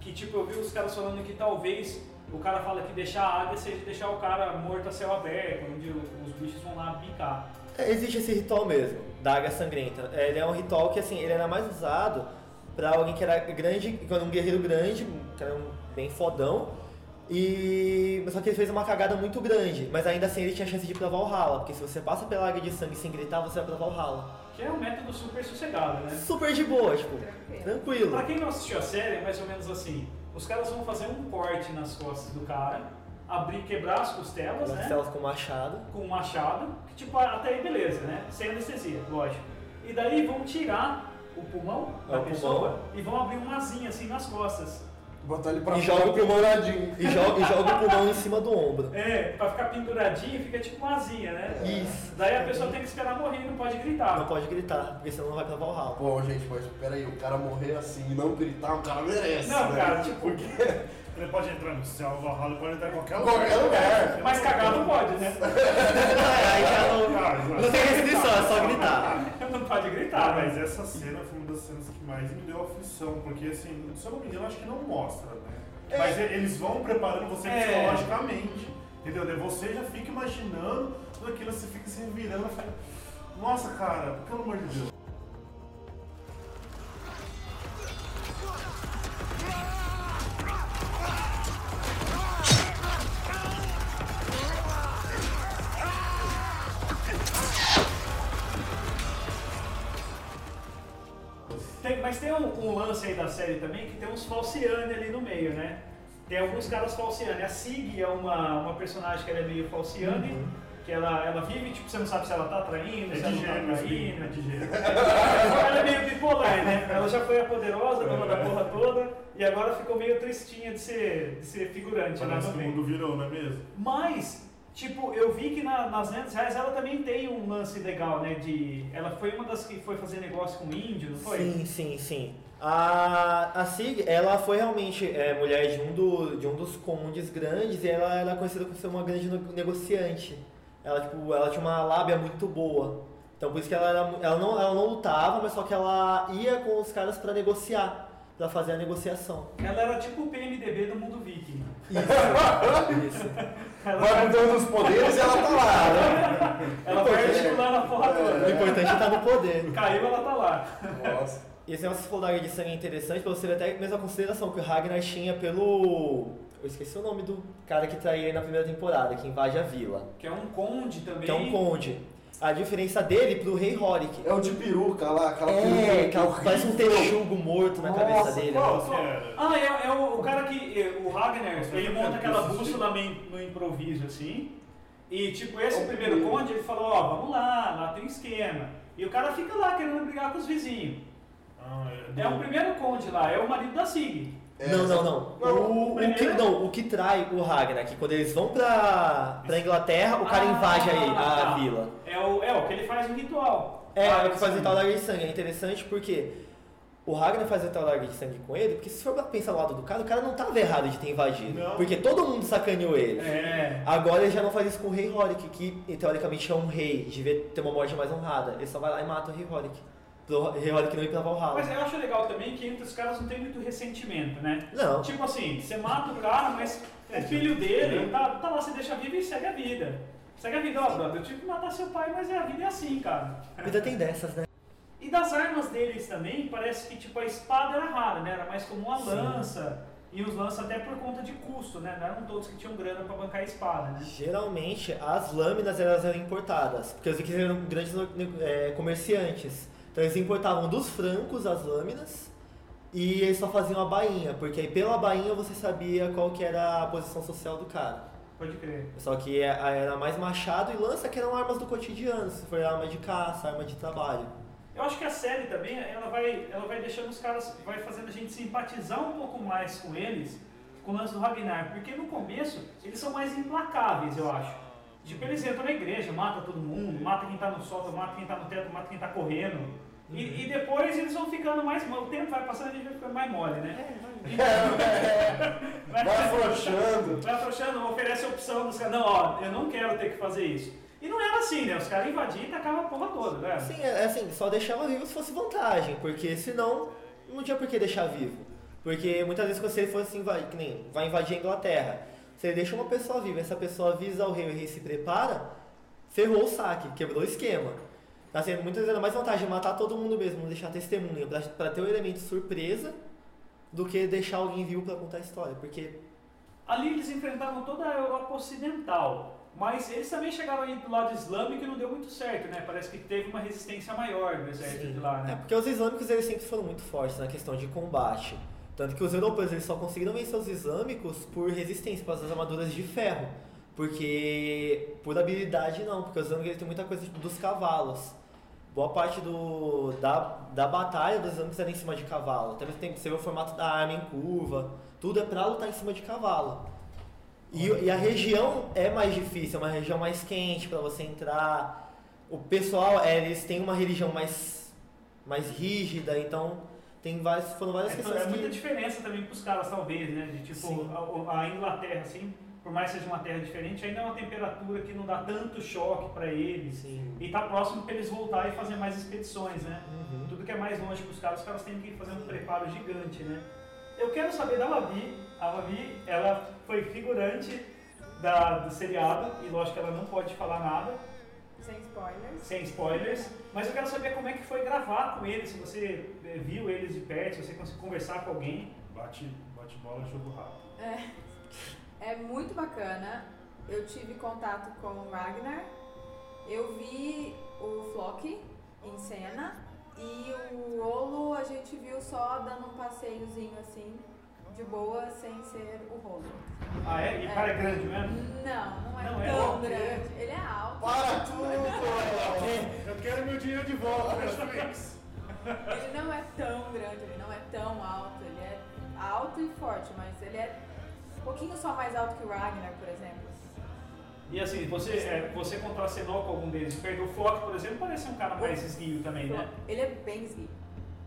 Que, tipo, eu vi os caras falando que talvez o cara fala que deixar a águia seja deixar o cara morto a céu aberto, onde os bichos vão lá picar. É, Existe esse ritual mesmo, da águia sangrenta. É, Ele é um ritual que assim, ele era mais usado pra alguém que era grande, era um guerreiro grande, que era um bem fodão. E só que ele fez uma cagada muito grande, mas ainda assim ele tinha chance de ir pra Valhalla, porque se você passa pela águia de sangue sem gritar, você vai pra Valhalla. Que é um método super sossegado, né? Super de boa, tipo, Tranquilo. tranquilo. Pra quem não assistiu a série, é mais ou menos assim. Os caras vão fazer um corte nas costas do cara, abrir, quebrar as costelas, As né? celas com machado. Com machado, que tipo, até aí beleza, né? Sem anestesia, lógico. E daí vão tirar o pulmão É, da o pessoa e vão abrir uma asinha assim nas costas. Botar ele pra E joga o pulmão penduradinho. E joga, e joga o pulmão em cima do ombro. É, pra ficar penduradinho, fica tipo uma asinha, né? Isso. Daí a pessoa tem que esperar morrer e não pode gritar. Não pode gritar, porque senão não vai pra Valhalla. Pô, gente, mas peraí, o cara morrer assim e não gritar, o cara merece. Não, né? cara, tipo, Porque Ele pode entrar no céu, no Valhalla, pode entrar em qualquer lugar. qualquer lugar. mas cagar não pode, né? Aí já não, não tem restrição, é só gritar. Não pode gritar, mas mas essa cena foi uma das cenas que mais me deu aflição, porque assim, se eu não me engano, acho que não mostra, né? É. Mas eles vão preparando você É. psicologicamente, entendeu? Daí você já fica imaginando tudo aquilo, você fica se revirando, fica... Nossa, cara, pelo amor de Deus. Série também que tem uns falciane ali no meio, né? Tem alguns caras falciane. A Sig é uma, uma personagem que ela é meio falciane, que ela, ela vive, tipo, você não sabe se ela tá traindo, É se ela não tá traindo. é de gêmeos. ela é meio bipolar, né? Ela já foi a poderosa, dona da porra toda, e agora ficou meio tristinha de ser, de ser figurante lá Parece no que o meio. mundo virou, não é mesmo? Mas, tipo, eu vi que na- nas lendas reais ela também tem um lance legal, né? De. Ela foi uma das que foi fazer negócio com o índio, não foi? Sim, sim, sim. A, a Sig, ela foi realmente é, mulher de um, do, de um dos condes grandes e ela era conhecida por ser uma grande negociante. Ela, tipo, ela tinha uma lábia muito boa. Então por isso que ela, era, ela, não, ela não lutava, mas só que ela ia com os caras pra negociar, pra fazer a negociação. Ela era tipo o PMDB do mundo viking. Isso, isso. Vai mudando os poderes e ela tá lá, né? Ela vai articulando a porra O toda. importante é estar no poder. Caiu, ela tá lá. Nossa. E esse negócio que falou da águia de sangue é interessante pra você ver até mesmo a consideração que o Ragnar tinha pelo. Eu esqueci o nome do cara que traía ele na primeira temporada, que invade a vila. Que é um conde também. Que é um conde. A diferença dele pro rei Horik. É o de peruca lá, aquela É, horrível. parece um texugo morto na Nossa, cabeça dele. Qual que era? Ah, é, é o, o cara que. é, O Ragnar, ele eu monta aquela bússola meio no improviso, assim. E tipo, esse Ok. primeiro conde, ele falou, ó, vamos lá, lá tem um esquema. E o cara fica lá querendo brigar com os vizinhos. Ah, é, É o primeiro conde lá, é o marido da Sig. É, não, não, não. não. O, o que, não, o que trai o Ragnar, que quando eles vão pra, pra Inglaterra, o cara Ah, invade aí a tá. vila. É o, é o que ele faz um ritual. É, Ah, é o que faz o sim. tal da águia de sangue. É interessante porque o Ragnar faz o tal da águia de sangue com ele, porque se for pra pensar do lado do cara, o cara não tava errado de ter invadido. Não. Porque todo mundo sacaneou ele. É. Agora ele já não faz isso com o rei Horik, que teoricamente é um rei, devia ter uma morte mais honrada. Ele só vai lá e mata o rei Horik. Horik não ir pra Valhalla. Mas eu acho legal também que entre os caras não tem muito ressentimento, né? Não. Tipo assim, você mata o cara, mas o filho dele tá, tá lá, você deixa vivo e segue a vida. Segue a vida, ó, brother, eu tive que matar seu pai, mas a vida é assim, cara. A vida tem dessas, né? E das armas deles também, parece que tipo a espada era rara, né? Era mais como uma Sim. lança. E os lanças até por conta de custo, né? Não eram todos que tinham grana pra bancar a espada, né? Geralmente as lâminas elas eram importadas, porque os vikings eram grandes é, comerciantes. Então eles importavam dos francos as lâminas e eles só faziam a bainha, porque aí pela bainha você sabia qual que era a posição social do cara. Pode crer. Só que é- era mais machado e lança que eram armas do cotidiano, se for arma de caça, arma de trabalho. Eu acho que a série também, ela vai, ela vai deixando os caras, vai fazendo a gente simpatizar um pouco mais com eles, com o lance do Ragnar, porque no começo eles são mais implacáveis, eu acho. Tipo, eles entram na igreja, mata todo mundo, mata quem tá no sótão, mata quem tá no teto, mata quem tá correndo. E, e depois eles vão ficando mais mole. O tempo vai passando e a gente vai ficando mais mole, né? Vai afrouxando. Vai afrouxando, oferece a opção dos caras. Não, ó, eu não quero ter que fazer isso. E não era assim, né? Os caras invadiam e tacavam a porra toda, né? Sim, é assim, só deixava vivo se fosse vantagem, porque senão não tinha por que deixar vivo. Porque muitas vezes quando você fosse invadir, que nem vai invadir a Inglaterra, você deixa uma pessoa viva, essa pessoa avisa o rei, o rei se prepara, ferrou o saque, quebrou o esquema. Tá sendo muitas vezes mais vantagem matar todo mundo mesmo, não deixar testemunha, pra, pra ter o elemento surpresa, do que deixar alguém vivo pra contar a história. Porque Ali eles enfrentavam toda a Europa Ocidental. Mas eles também chegaram aí do lado islâmico e não deu muito certo, né? Parece que teve uma resistência maior do exército de lá, É, né? porque os islâmicos eles sempre foram muito fortes na questão de combate. Tanto que os europeus eles só conseguiram vencer os islâmicos por resistência, causa das armaduras de ferro. Porque por habilidade não, porque os islâmicos têm muita coisa dos cavalos. Boa parte do, da, da batalha dos islâmicos era em cima de cavalo. Até mesmo tempo você vê o formato da arma em curva, tudo é pra lutar em cima de cavalo. E, e a região é mais difícil, é uma região mais quente pra você entrar. O pessoal, é, eles têm uma religião mais, mais rígida, então tem várias, foram várias É, questões é muita que... diferença também pros caras, talvez, né? De tipo, a, a Inglaterra, assim, por mais que seja uma terra diferente, ainda é uma temperatura que não dá tanto choque pra eles. Sim. E tá próximo pra eles voltarem e fazer mais expedições, né? Uhum. Tudo que é mais longe pros caras, os caras têm que fazer um preparo gigante, né? Eu quero saber da Babi. A Babi, ela foi figurante da, do seriado, e lógico que ela não pode falar nada, Sem spoilers. sem spoilers, mas eu quero saber como é que foi gravar com eles, se você eh, viu eles de perto, se você conseguiu conversar com alguém. Bate, bate bola, jogo rápido. É muito bacana. Eu tive contato com o Ragnar. Eu vi o Flock em cena. E o Rolo a gente viu só dando um passeiozinho assim, de boa, sem ser o Rolo. Ah, é? E o cara é grande mesmo? Não, não é Não é? tão grande. Ele é alto. Para tudo! Eu quero meu dinheiro de volta, Netflix. Ele não é tão grande, ele não é tão alto. Ele é alto e forte, mas ele é um pouquinho só mais alto que o Ragnar, por exemplo. E assim, você, é, você contracenou com algum deles, perdeu o Flock, por exemplo, parece um cara mais esguio também, né? Ele é bem esguio.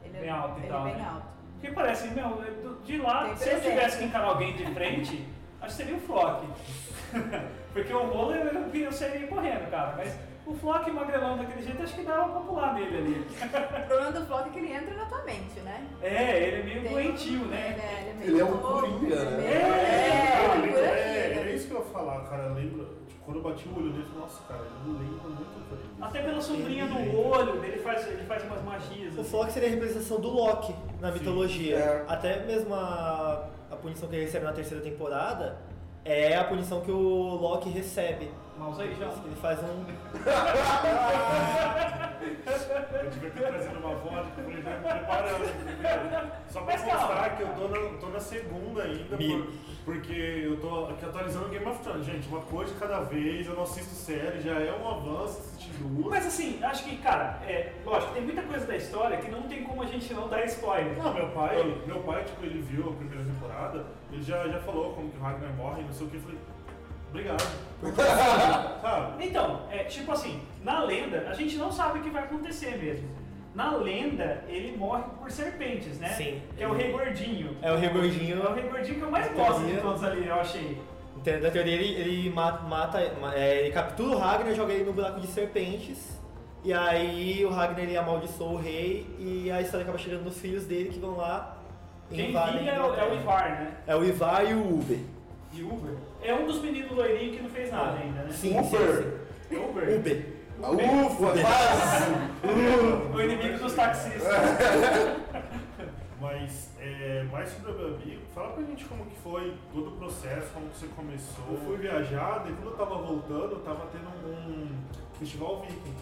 Ele é Bem alto e ele tal, é bem né? alto. Porque parece, meu, do- de lá, Tem se eu tivesse que encarar alguém de frente, acho que seria o Flock. Porque o rolo eu, eu, eu sairia correndo, cara. Mas o Flock magrelão daquele jeito, acho que dava pra pular nele ali. O problema do Flock é que ele entra na tua mente, né? É, ele é meio Tem- doentio, Ele né? é, ele é, meio Ele é um coringa, ele né? É, É, Eu por lembro- aqui. é, né? é isso que eu ia falar, cara. Lembra, quando eu bati o olho nele, eu falei, nossa, cara, ele lembra muito o Coringa. Até pela sombrinha no olho, ele faz, ele faz umas magias. O assim. Flock seria a representação do Loki na Sim. mitologia. É. Até mesmo a, a punição que ele recebe na terceira temporada é a punição que o Loki recebe. Mãos aí já. Ele faz um. Eu devia ter trazido uma vodka pra ele já me preparando? Só pra Mas calma. mostrar que eu tô na, tô na segunda ainda, Me- por- porque eu tô aqui atualizando Game of Thrones. Gente, uma coisa de cada vez, eu não assisto série, já é um avanço assistir duas. Mas assim, acho que, cara, é, lógico, tem muita coisa da história que não tem como a gente não dar spoiler. Não, meu pai, meu pai, tipo, ele viu a primeira temporada, ele já, já falou como que o Ragnar morre, não sei o que, eu falei, obrigado. Sabe? Então, é tipo assim, na lenda, a gente não sabe o que vai acontecer mesmo. Na lenda, ele morre por serpentes, né? Sim. Que é o rei gordinho. É o rei gordinho. É o rei gordinho que eu mais gosto de todos ali, eu achei. Então, Na teoria, ele, ele mata, mata é, ele captura o Ragnar, joga ele no buraco de serpentes. E aí o Ragnar ele amaldiçoa o rei e a história acaba chegando nos filhos dele que vão lá Quem vinha é o, é o. Ivar, né? É o Ivar e o Uber. E Uber. É um dos meninos loirinhos que não fez nada ainda, né? Sim, sim, Uber. sim. Uber. Uber. Ufa, quase! O inimigo dos taxistas. Mas, é, mais sobre a Babi, fala pra gente como que foi todo o processo, como que você começou. Eu fui viajar, e quando eu tava voltando, eu tava tendo um festival viking.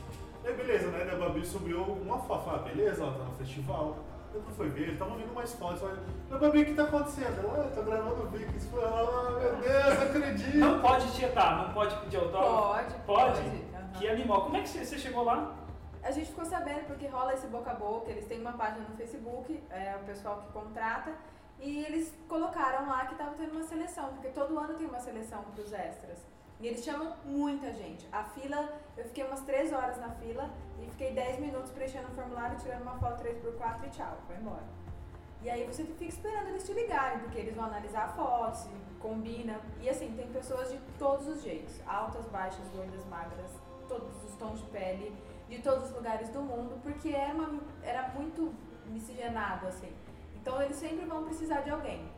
Aí beleza, né, da Babi subiu uma foto, ah, beleza, ela tá no festival. Depois foi ver, tava vindo mais fotos, falei, "Ô, Babi, o que tá acontecendo? Ela, ah, tô gravando Vikings. Falei, ah, meu Deus, não acredito. Não pode tietar, não pode pedir autógrafo? Pode, Pode? aham. Que animal. Como é que você chegou lá? A gente ficou sabendo porque rola esse boca a boca, eles têm uma página no Facebook, é o pessoal que contrata, e eles colocaram lá que tava tendo uma seleção, porque todo ano tem uma seleção pros extras. E eles chamam muita gente. A fila, eu fiquei umas 3 horas na fila e fiquei 10 minutos preenchendo o formulário, tirando uma foto 3x4 e tchau, foi embora. E aí você fica esperando eles te ligarem, porque eles vão analisar a foto, se combina. E assim, tem pessoas de todos os jeitos. Altas, baixas, gordas, magras, todos os tons de pele, de todos os lugares do mundo, porque era, uma, era muito miscigenado, assim. Então eles sempre vão precisar de alguém.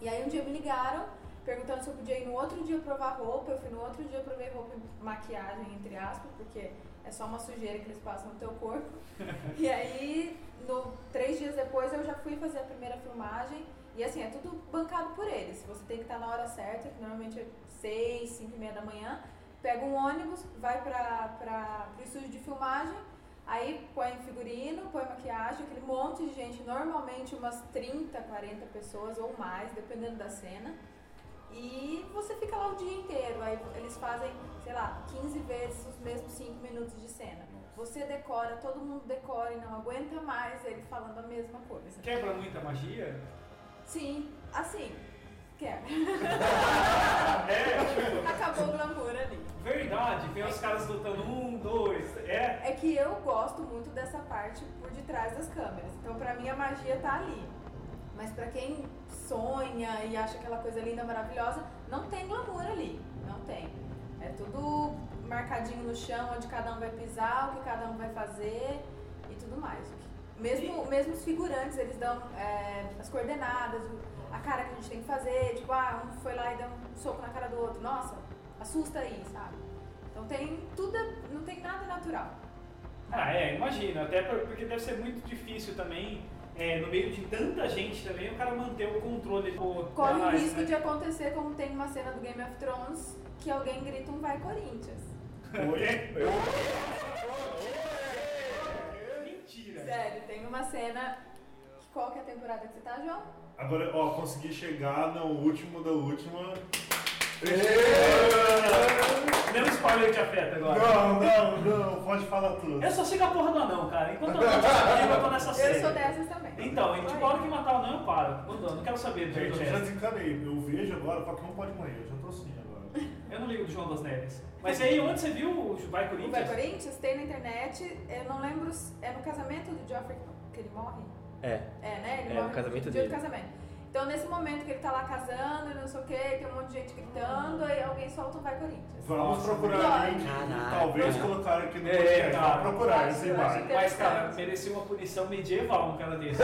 E aí um dia me ligaram, perguntando se eu podia ir no outro dia provar roupa. Eu fui no outro dia, provei roupa e maquiagem, entre aspas, porque é só uma sujeira que eles passam no teu corpo. e aí, no, três dias depois, eu já fui fazer a primeira filmagem. E assim, é tudo bancado por eles. Você tem que estar na hora certa, que normalmente é seis, cinco e meia da manhã. Pega um ônibus, vai para pro estúdio de filmagem, aí põe figurino, põe maquiagem, aquele monte de gente, normalmente umas 30, 40 pessoas ou mais, dependendo da cena. E você fica lá o dia inteiro. Aí eles fazem, sei lá, 15 vezes os mesmos 5 minutos de cena. Você decora, todo mundo decora e não aguenta mais ele falando a mesma coisa. Quebra muita magia? Sim, assim, quebra. É, tipo, Acabou o glamour ali. verdade. Tem os caras lutando um, dois. É. É que eu gosto muito dessa parte por detrás das câmeras. Então, pra mim, a magia tá ali. Mas pra quem sonha e acha aquela coisa linda, maravilhosa, não tem glamour ali. Não tem. É tudo marcadinho no chão, onde cada um vai pisar, o que cada um vai fazer e tudo mais. Mesmo, mesmo os figurantes, eles dão é, as coordenadas, o- a cara que a gente tem que fazer. Tipo, ah, um foi lá e deu um soco na cara do outro. Nossa, assusta aí, sabe? Então tem tudo, não tem nada natural. Ah, é, imagino. Até por- porque deve ser muito difícil também, é, no meio de tanta gente também, o cara manter o controle do Corre o mais, risco né? de acontecer como tem uma cena do Game of Thrones que alguém grita um vai Corinthians. Oi? Mentira. Sério, tem uma cena. Qual que é a temporada que você tá, João? Agora, ó, consegui chegar no último da última. Um spoiler te afeta agora. Não, não, não, pode falar tudo. Eu só sigo a porra do anão, cara. Enquanto eu não tiver eu tô nessa série. Eu sou dessas também. Então, a gente Vai. a hora que matar o anão, eu paro. Não, não quero saber do Gente, eu já desencanei. Eu vejo agora, qualquer um pode morrer. Eu já tô assim agora. Eu não ligo do João das Neves. Mas aí, onde você viu o Vai O Corinthians? Vai Corinthians tem na internet, eu não lembro. se- É no casamento do Geoffrey que ele morre? É. É, né? Ele É, morre no casamento dele. do casamento. Então, nesse momento que ele tá lá casando e não sei o que, tem um monte de gente gritando, aí alguém solta um Vai Corinthians. Vamos Nossa, procurar vai. Caraca. Talvez colocar aqui no É, podcast. cara. Vamos procurar essa imagem. que- Mas, cara, merecia uma punição medieval um cara desse.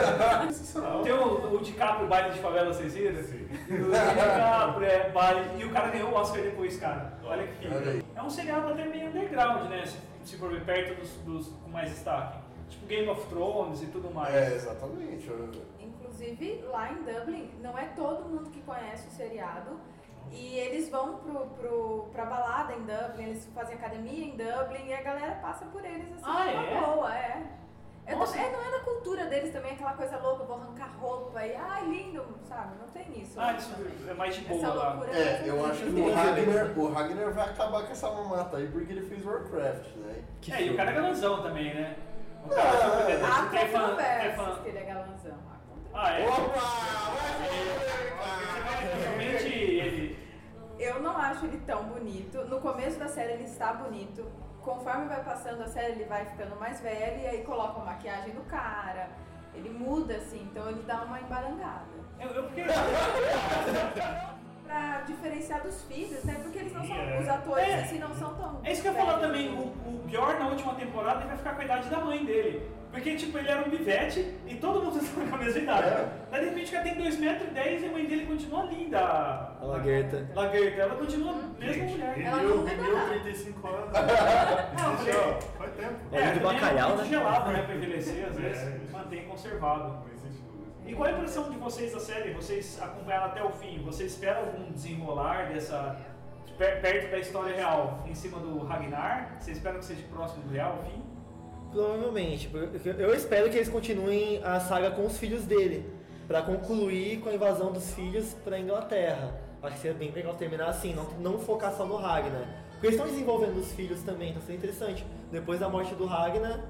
Tem o, o DiCaprio, baile de favela, vocês viram? Sim. E o DiCaprio, é, baile. E o cara ganhou o Oscar depois, cara. Olha que. É um seriado até meio underground, né? Se, se for ver perto dos, dos com mais destaque. Tipo Game of Thrones e tudo mais. É, exatamente. Eu- Inclusive, lá em Dublin, não é todo mundo que conhece o seriado. E eles vão pro, pro, pra balada em Dublin, eles fazem academia em Dublin e a galera passa por eles assim, Ah, é? boa, é. É, Nossa. também- não é da cultura deles também, aquela coisa louca, vou arrancar roupa e ai lindo, sabe? Não tem isso. Ah, isso é mais de Essa boa lá. loucura É, eu acho que o Ragnar, o Ragnar vai acabar com essa mamata aí porque ele fez Warcraft, né? Que É, e o cara é galanzão também, né? O cara, Ah, é- Há controvérsias que ele é galanzão. há controvérsias. Ah, é? Opa! Realmente ele. Eu não acho ele tão bonito. No começo da série ele está bonito. Conforme vai passando a série, ele vai ficando mais velho e aí coloca a maquiagem no cara. Ele muda, assim, então ele dá uma embarangada. Eu, eu fiquei. Pra diferenciar dos filhos, né? Porque eles não são. É. Os atores É. assim não são tão. É isso que eu ia falar também, o, o Bjorn na última temporada ele vai ficar com a idade da mãe dele. Porque, tipo, ele era um bivete e todo mundo tá com a mesma idade. É. Daí, de repente, o cara tem 2,10 metros e dez a mãe dele continua linda. A Laguerta. Laguerta, ela continua a mesma mulher. Ela não Rendeu, muda rendeu nada. 35 anos. Não, ó, Faz tempo. É, do também bacalhau, muito né? gelado, né, pra envelhecer, às É, vezes. isso. Mantém conservado. Dúvida. E qual é a impressão de vocês da série? Vocês acompanharam até o fim? Vocês esperam algum desenrolar dessa. per- perto da história real, em cima do Ragnar? Vocês esperam que seja próximo do real, fim? Provavelmente. Eu espero que eles continuem a saga com os filhos dele. Pra concluir com a invasão dos filhos pra Inglaterra. Acho que seria bem legal terminar assim, não, não focar só no Ragnar. Porque eles estão desenvolvendo os filhos também, então seria interessante. Depois da morte do Ragnar,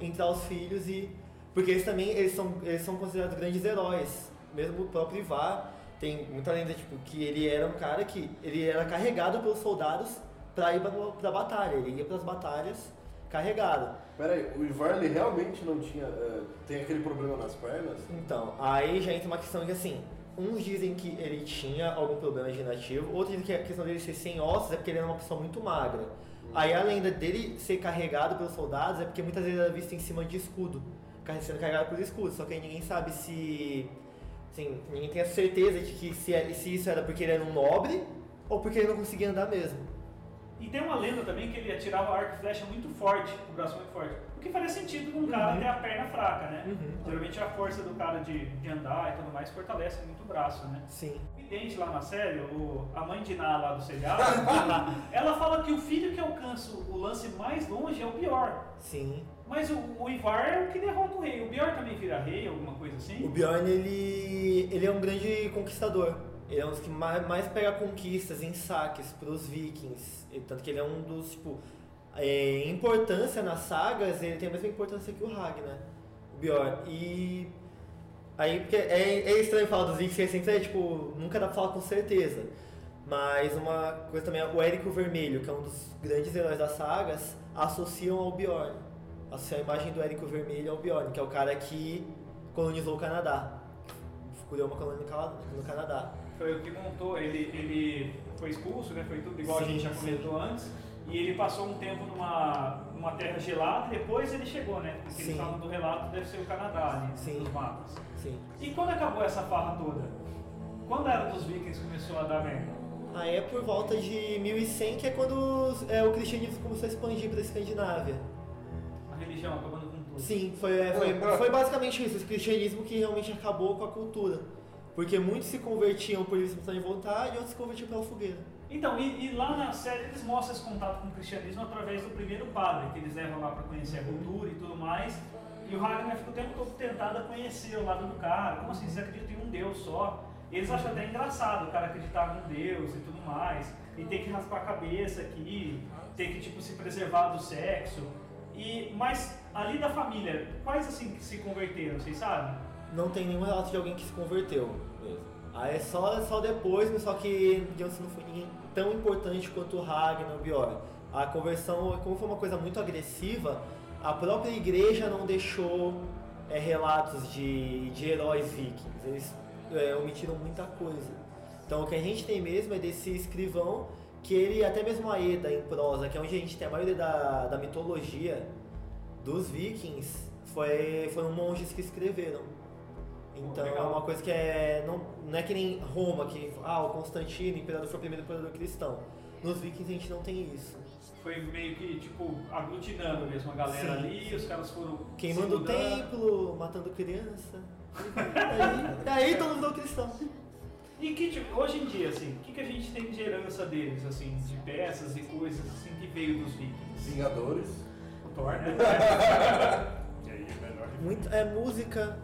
entrar os filhos e. Porque eles também eles são, eles são considerados grandes heróis. Mesmo o próprio Ivar tem muita lenda, tipo, que ele era um cara que ele era carregado pelos soldados pra ir pra, pra batalha. Ele ia pras batalhas carregado. Pera aí, o Ivar ele realmente não tinha. eh, tem aquele problema nas pernas? Então, aí já entra uma questão que assim, uns dizem que ele tinha algum problema degenerativo, outros dizem que a questão dele ser sem ossos é porque ele era uma pessoa muito magra. Aí a lenda dele ser carregado pelos soldados é porque muitas vezes era visto em cima de escudo, sendo carregado pelos escudos, só que aí ninguém sabe se. Assim, ninguém tem a certeza de que se, é- se isso era porque ele era um nobre ou porque ele não conseguia andar mesmo. E tem uma lenda também que ele atirava arco e flecha muito forte, o braço muito forte. O que faria sentido com um cara Uhum. ter a perna fraca, né? Uhum. Geralmente a força do cara de, de andar e tudo mais fortalece muito o braço, né? Sim. Evidente lá na série, o, a mãe de Ná lá do seriado, ela fala que o filho que alcança o lance mais longe é o Bior. Sim. Mas o, o Ivar é o que derrota o rei. O Bior também vira rei, alguma coisa assim? O Bjorn, ele, ele é um grande conquistador. Ele é um dos que mais, mais pega conquistas em saques pros vikings. E Tanto que ele é um dos, tipo, é, importância nas sagas, ele tem a mesma importância que o Ragnar, o Bjorn. E aí, porque é, é estranho falar dos vikings, sempre é, tipo, nunca dá pra falar com certeza. Mas uma coisa também, o Érico Vermelho, que é um dos grandes heróis das sagas, associam ao Bjorn. Associam a imagem do Érico Vermelho ao Bjorn, que é o cara que colonizou o Canadá. Criou uma colônia no Cana- no Canadá. Foi o que montou, ele, ele foi expulso, né? Foi tudo igual a Sim, gente já sim. comentou antes. E ele passou um tempo numa, numa terra gelada e depois ele chegou, né? Porque Sim. eles falam do relato deve ser o Canadá ali, Sim. nos mapas. Sim. E quando acabou essa farra toda? Quando a era dos vikings começou a dar merda? Aí é por volta de 1100 que é quando é, o cristianismo começou a expandir para a Escandinávia. Religião acabando com tudo. Sim, foi, é, foi, foi basicamente isso, o cristianismo que realmente acabou com a cultura. Porque muitos se convertiam por livre espontânea vontade e outros se convertiam pela fogueira. Então, e, e lá na série eles mostram esse contato com o cristianismo através do primeiro padre, que eles levam lá para conhecer a cultura e tudo mais. E o Ragnar fica o tempo todo tentado a conhecer o lado do cara. Como assim? Você acredita em um Deus só? E eles acham até engraçado o cara acreditar em um Deus e tudo mais. E ter que raspar a cabeça aqui, ter que tipo, se preservar do sexo. E, mas ali da família, quais assim que se converteram, vocês sabem? Não tem nenhum relato de alguém que se converteu. Aí é só, só depois, só que digamos, não foi ninguém tão importante quanto o Ragnar o. A conversão, como foi uma coisa muito agressiva, a própria igreja não deixou é, relatos de, de heróis vikings. Eles é, omitiram muita coisa. Então o que a gente tem mesmo é desse escrivão que ele, até mesmo a Eda em prosa, que é onde a gente tem a maioria da, da mitologia dos vikings, foi, foram monges que escreveram. Então é uma coisa que é. Não, não é que nem Roma, que ah, o Constantino, o imperador, foi o primeiro imperador cristão. Nos vikings a gente não tem isso. Foi meio que, tipo, aglutinando mesmo a galera Sim, ali, os caras foram. Queimando o templo, matando criança. Aí, aí todo mundo cristão. E que, tipo, hoje em dia, assim, o que, que a gente tem de herança deles, assim, de peças e coisas assim que veio dos vikings? Vingadores. O Thor, né? E aí é melhor Muito, é música,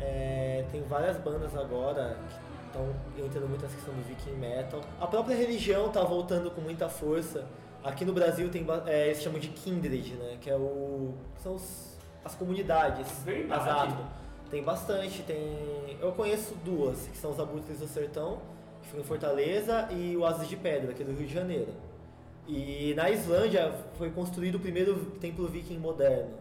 é, tem várias bandas agora que estão entrando muito nessa questão do viking metal. A própria religião tá voltando com muita força. Aqui no Brasil tem, é, eles chamam de kindred, né? Que é o são os- as comunidades, Verdade. as. Tem bastante, tem. Eu conheço duas, que são os Abutres do Sertão, que ficam em Fortaleza, e o Asas de Pedra, que é do Rio de Janeiro. E na Islândia foi construído o primeiro templo viking moderno.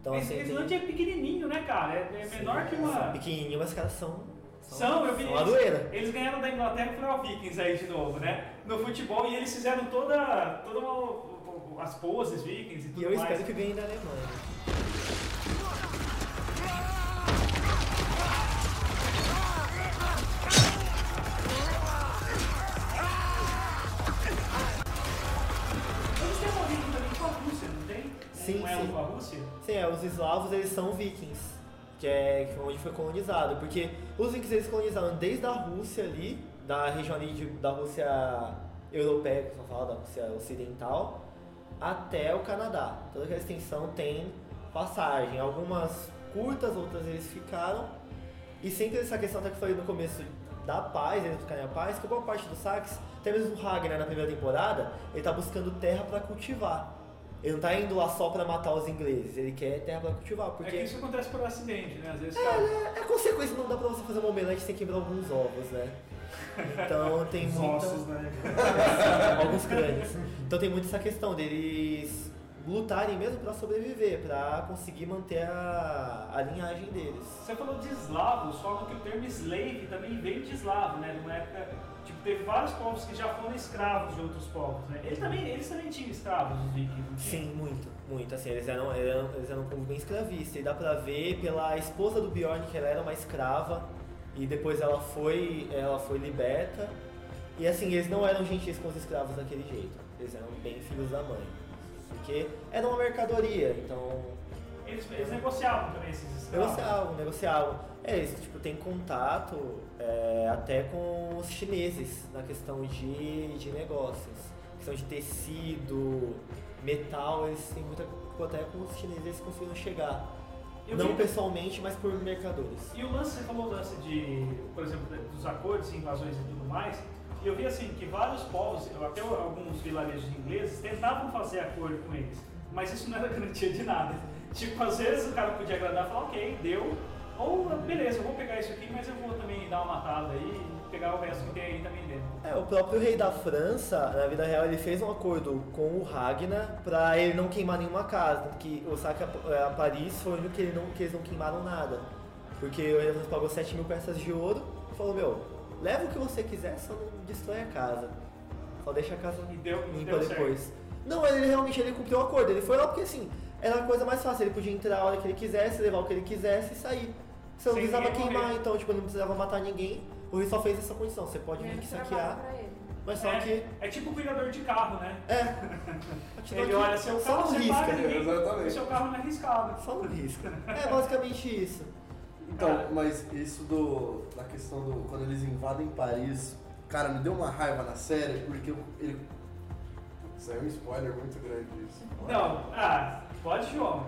Então, Esse assim, tem- Islândia é pequenininho, né, cara? É, é menor que uma. são pequenininhos, mas os caras são. São, eu vi são eles, eles ganharam da Inglaterra e foram Vikings aí de novo, né? No futebol, e eles fizeram toda, toda uma- as poses Vikings e tudo E eu mais. espero que ganhem da Alemanha. Sim, um elo sim. com a Rússia? Sim, é, os eslavos eles são vikings, que é foi onde foi colonizado, porque os vikings eles colonizaram desde a Rússia ali, da região ali de- da Rússia europeia, que você fala da Rússia ocidental, até o Canadá. Toda aquela extensão tem passagem, algumas curtas, outras eles ficaram, e sempre essa questão até que eu falei no começo da paz, eles buscarem a paz, que boa parte do sax, até mesmo o Ragnar na primeira temporada, ele tá buscando terra pra cultivar. Ele não tá indo lá só pra matar os ingleses, ele quer terra pra cultivar, É porque que isso acontece por acidente, né? Às vezes, é, cara, né, é consequência, não dá pra você fazer uma omelete sem quebrar alguns ovos, né? Então tem Os muita... ossos, né? alguns crânios. Então tem muito essa questão deles lutarem mesmo pra sobreviver, pra conseguir manter a, a linhagem deles. Você falou de eslavos, falam que o termo slave também veio de eslavo, né? Época, teve vários povos que já foram escravos de outros povos, né? Eles também, eles também tinham escravos, os vikings? Sim, muito, muito. Assim, eles eram, eram, eles eram um povo bem escravista. E dá pra ver pela esposa do Bjorn que ela era uma escrava e depois ela foi, ela foi liberta. E assim, eles não eram gentis com os escravos daquele jeito. Eles eram bem filhos da mãe. Porque era uma mercadoria, então Eles, eles negociavam também esses escravos. Negociavam, negociavam. É, eles tipo, têm contato é, até com os chineses na questão de, de negócios. Questão de tecido, metal, eles têm muita até com os chineses eles conseguiram chegar. Eu Não vi- pessoalmente, mas por mercadores. E o lance, você falou o lance de, por exemplo, dos acordos, invasões e tudo mais. E eu vi assim que vários povos, até alguns vilarejos ingleses, tentavam fazer acordo com eles. Mas isso não era garantia de nada. Tipo, às vezes o cara podia agradar e falar, ok, deu. Ou, beleza, eu vou pegar isso aqui, mas eu vou também dar uma matada aí e pegar o resto que tem aí também dentro. É, o próprio rei da França, na vida real, ele fez um acordo com o Ragnar pra ele não queimar nenhuma casa. Que o saque a, a Paris foi o único que, ele não, que eles não queimaram nada. Porque o rei da França pagou 7 mil peças de ouro e falou, meu, leva o que você quiser, só não destrói a casa. Só deixa a casa deu, limpa deu certo. depois. Não, ele realmente ele cumpriu o acordo. Ele foi lá porque assim, era a coisa mais fácil. Ele podia entrar a hora que ele quisesse, levar o que ele quisesse e sair. Você não Sem precisava ninguém queimar, morrer. então tipo, não precisava matar ninguém. O rei só fez essa condição. Você pode vir aqui saquear. Mas só é, que. é tipo o cuidador de carro, né? É. Só Ele olha seu só carro, não você paga risca. ninguém. Exatamente. O seu carro não é arriscado. Só não risca. É basicamente isso. Então, mas isso do. da questão do. quando eles invadem Paris, cara, me deu uma raiva na série porque ele. Isso é um spoiler muito grande isso. Não, ah, pode, João.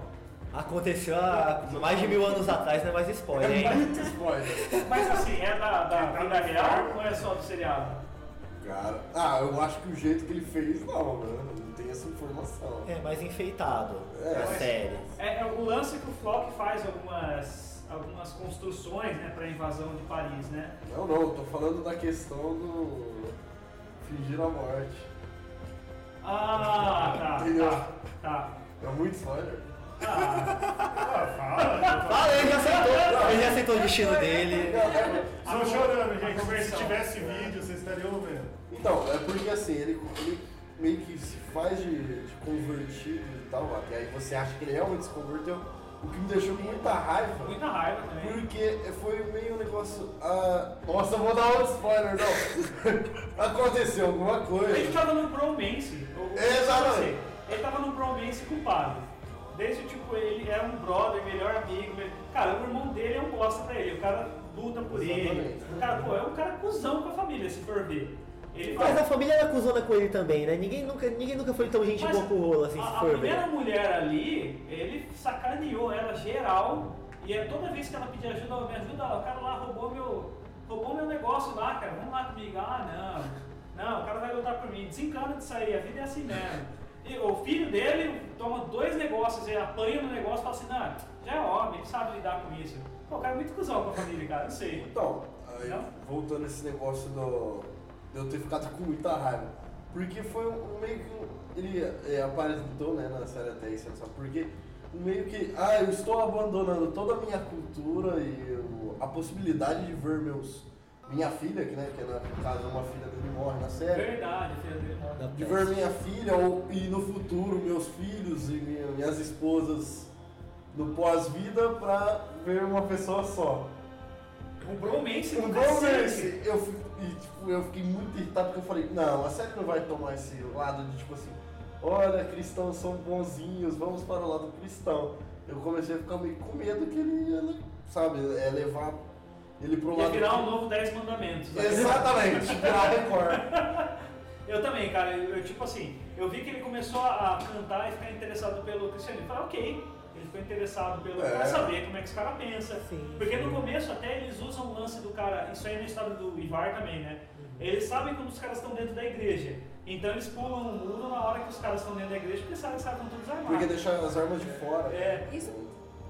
Aconteceu há mais de mil anos atrás, não é mais spoiler. É muito spoiler. Mas assim, é da, da vida real ou é só do seriado? Cara. Ah, eu acho que o jeito que ele fez, não, né? Não tem essa informação. É mais enfeitado É, a série. É, é o lance que o Flock faz algumas, algumas construções né, para a invasão de Paris, né? Não, não, eu tô falando da questão do. fingir a morte. Ah, tá, Entendeu? tá, tá. É muito spoiler. Ah, fala. Ele já aceitou. Ele já aceitou o destino dele. Estou chorando, gente. Se tivesse vídeo, vocês estariam vendo. Então, é porque assim, ele, ele meio que se faz de, de convertido e tal, até aí você acha que ele realmente se converteu, o que me deixou com muita raiva. muita raiva também. Porque foi meio um negócio. Ah, nossa, eu vou dar outro spoiler, não. Aconteceu alguma Ele coisa. tava no bromance. o- Exatamente. Ele tava no bromance com o padre. Desde tipo, ele era um brother, melhor amigo. ele- Cara, o irmão dele é um bosta pra ele. O cara luta por ele. Exatamente. O cara, pô, é um cara cuzão com a família, se for ver. Ele Mas fala, a família era cuzona com ele também, né? Ninguém nunca, ninguém nunca foi tão gente Mas boa pro rolo, assim, a, se a for primeira ver. mulher ali, ele sacaneou ela geral. E é toda vez que ela pedia ajuda, me ajuda, o cara lá roubou meu, roubou meu negócio lá, cara. Vamos lá comigo. Ah, não. Não, o cara vai lutar por mim. Desencana disso aí, a vida é assim mesmo. O filho dele toma dois negócios, ele apanha no negócio e fala assim, não, já é homem, ele sabe lidar com isso. Pô, o cara é muito cuzão com a família, cara, não sei. Então, aí, Não? voltando esse negócio do, de eu ter ficado com muita raiva. Porque foi um meio que. um- Ele é, aparentou né, na série até isso, sabe? Porque um meio que. Ah, eu estou abandonando toda a minha cultura e o- a possibilidade de ver meus. Minha filha, que, né, que no caso uma filha dele morre na série. Verdade, a filha dele morre. De ver minha filha ou, e no futuro meus filhos e minha- minhas esposas no pós-vida pra ver uma pessoa só. Um bromance Um bom cacete. eu, e, tipo, eu fiquei muito irritado porque eu falei, não, a série não vai tomar esse lado de tipo assim, olha, cristãos são bonzinhos, vamos para o lado cristão. Eu comecei a ficar meio com medo que ele ia, sabe, é, levar ele pro Ia lado. virar um novo Dez Mandamentos. né? Exatamente, virar Record. Eu também, cara, eu, eu, tipo assim, eu vi que ele começou a cantar e ficar interessado pelo cristianismo. Eu falei, ok, Ele ficou interessado pelo. É. pra saber como é que os caras pensam. Sim, Porque sim. no começo até eles usam o lance do cara. Isso aí é na história do Ivar também, né? Eles sabem quando os caras estão dentro da igreja. Então eles pulam o muro na hora que os caras estão dentro da igreja porque sabem que os caras estão todos armados. Porque deixar as armas de fora. É. Isso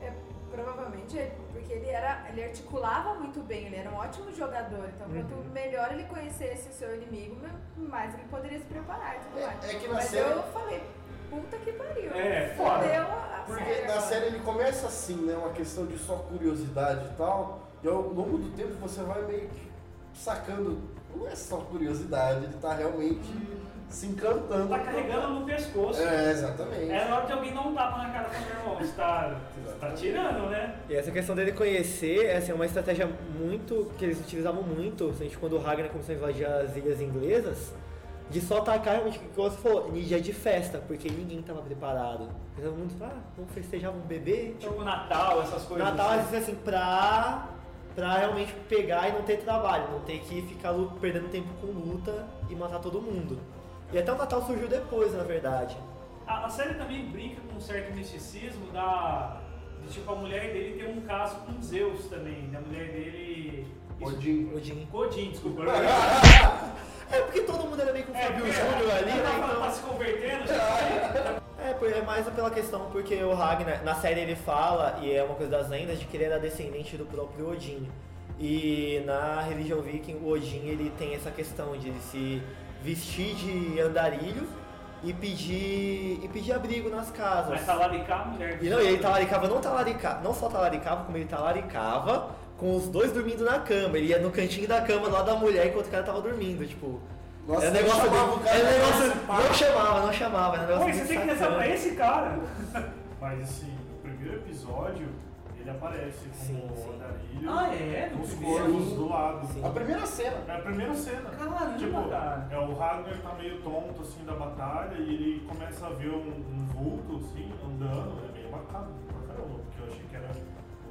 é provavelmente é porque ele era. ele articulava muito bem, ele era um ótimo jogador. Então quanto Uhum. melhor ele conhecesse o seu inimigo, mais ele poderia se preparar e tudo É- mais. é que na Mas série- eu falei, puta que pariu. É, foda. A Porque série na agora. série ele começa assim, né? Uma questão de só curiosidade e tal. E ao longo do tempo você vai meio que sacando. Não é só curiosidade, ele tá realmente se encantando. Tá carregando no pescoço. É, exatamente. É na hora de alguém dar um tapa na cara do meu irmão. Você tá, tá tirando, né? E essa questão dele conhecer, é assim, uma estratégia muito, que eles utilizavam muito, a gente, quando o Ragnar começou a invadir as ilhas inglesas, de só atacar realmente, como você falou, em dia de festa, porque ninguém estava preparado. Todo mundo, ah, vamos festejar, vamos beber. Então, Tipo Natal, essas coisas. Natal, assim. assim, pra, pra realmente pegar e não ter trabalho, não ter que ficar perdendo tempo com luta e matar todo mundo. E até o Natal surgiu depois, na verdade. A, a série também brinca com um certo misticismo da. De, tipo, a mulher dele tem um caso com Zeus também. Da mulher dele. Odin. Odin. Godin, desculpa. É porque todo mundo era meio com o Fábio é, Júnior ali, né? tá, Então... tá se convertendo, já É, por- é mais pela questão porque o Ragnar, na série ele fala, e é uma coisa das lendas, de que ele era descendente do próprio Odin. E na religião viking, o Odin ele tem essa questão de ele se vestir de andarilho e pedir, e pedir abrigo nas casas. Mas talaricar a mulher. E não, e ele talaricava, não talaricava, não só talaricava, como ele talaricava com os dois dormindo na cama. Ele ia no cantinho da cama lá da mulher enquanto o cara tava dormindo, tipo. Nossa, um nem negócio chamava bem- o cara um pra negócio- não chamava, não chamava, era um negócio Pô, você tem que rezar sacana. pra esse cara. Mas assim, no primeiro episódio, ele aparece Sim, como sim. andarilho. Ah, é? No Os primeiro? corvos do lado. Sim. A primeira cena. É a primeira cena. Caramba, Tipo, cara. é, o Ragnar tá meio tonto assim da batalha e ele começa a ver um, um vulto assim, andando, é meio macabro pra caramba, porque eu achei que era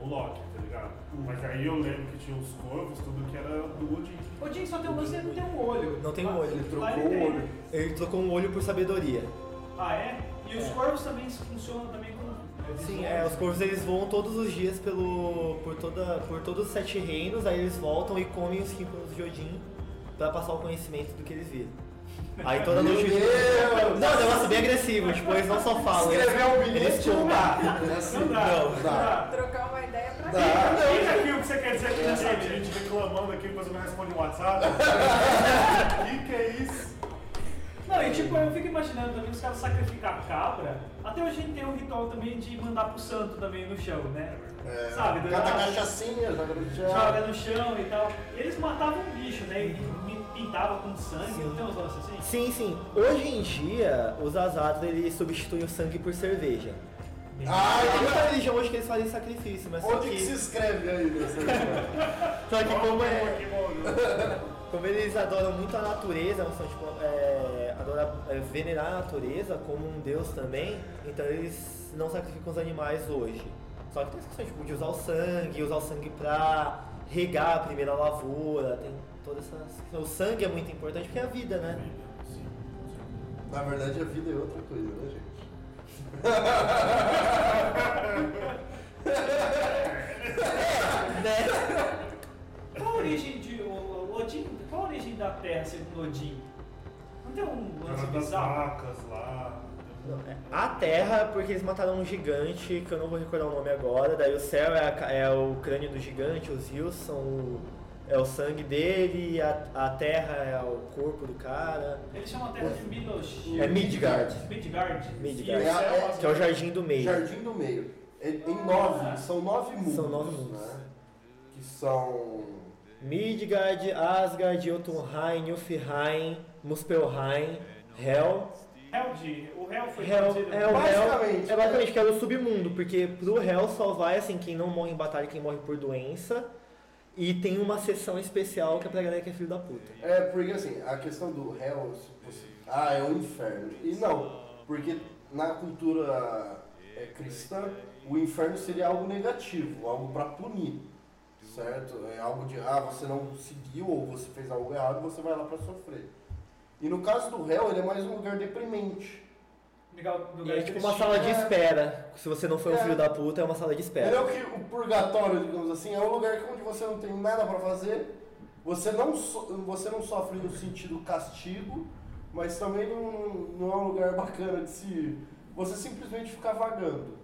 o Loki, tá ligado? Mas aí eu lembro que tinha os corvos, tudo que era do Odin. Odin só tem um lance, não tem um olho. Não tem um olho. Ele trocou o olho. Ele trocou um olho por sabedoria. Ah, é? E os É. corvos também funcionam também. Sim, é, os corvos eles voam todos os dias pelo, por, toda, por todos os sete reinos, aí eles voltam e comem os símbolos de Odin pra passar o conhecimento do que eles viram. Aí toda Meu noite. Deus! Não, é um negócio bem agressivo, tipo, eles não só falam. eles- Escrever um eles bilhete não comem. dá. É assim, Não dá. não Não dá. Trocar uma ideia pra Dá. quê? Veja aqui o que você quer dizer aqui nessa essa gente reclamando aqui, depois me responde no WhatsApp. que que é isso? Não, e tipo, eu fico imaginando também os caras sacrificar a cabra. Até hoje a gente tem um ritual também de mandar pro santo também no chão, né? É, Sabe, Cata cachaçinha, joga no chão. Joga no chão e tal. Eles matavam o bicho, né? E pintavam com sangue, Sim. não tem uns lances assim? Sim, sim. Hoje em dia, os asados eles substituem o sangue por cerveja. Ah, Tem muita religião hoje que eles fazem sacrifício, mas só Onde que se que, escreve aí nessa só que como, é. Como eles adoram muito a natureza, são tipo, é, adoram é, venerar a natureza como um deus também, então eles não sacrificam os animais hoje. Só que tem essa questão tipo, de usar o sangue, usar o sangue pra regar a primeira lavoura, tem todas essas. O sangue é muito importante porque é a vida, né? Sim, sim. Na verdade, a vida é outra coisa, né, gente? né? Qual a origem de. Odin, qual a origem da Terra segundo Odin? Não tem um lance Era das bizarro? vacas lá. A Terra, porque eles mataram um gigante, que eu não vou recordar o nome agora, daí o céu é, a é o crânio do gigante, os rios são o, é o sangue dele, e a, a Terra é o corpo do cara. Eles chamam a Terra de Milosh. É Midgard. Midgard. Midgard. E É, é, as- Que é o jardim do meio. Jardim do Meio. É- Em nove, são nove mundos. São nove mundos. Né? Que são. Midgard, Asgard, Jotunheim, Nilfheim, Muspelheim, Hel. Hell de. O Hell foi Hel traduzido- é o Hel. Basicamente, É basicamente que é o submundo, porque pro Hel só vai assim quem não morre em batalha, quem morre por doença. E tem uma sessão especial que é pra galera que é filho da puta. É, porque assim, a questão do Hell, se fosse- ah, é o inferno. E não, porque na cultura é, cristã, o inferno seria algo negativo, algo para punir, certo? É algo de, ah, você não seguiu ou você fez algo errado, você vai lá para sofrer. E no caso do Hell, ele é mais um lugar deprimente. Legal, E é lugar tipo uma sala de É. espera. Se você não um É. filho da puta, é uma sala de espera. é o que o purgatório, digamos assim, é um lugar onde você não tem nada pra fazer, você não, so- você não sofre no sentido castigo, mas também não, não é um lugar bacana de se. Você simplesmente ficar vagando.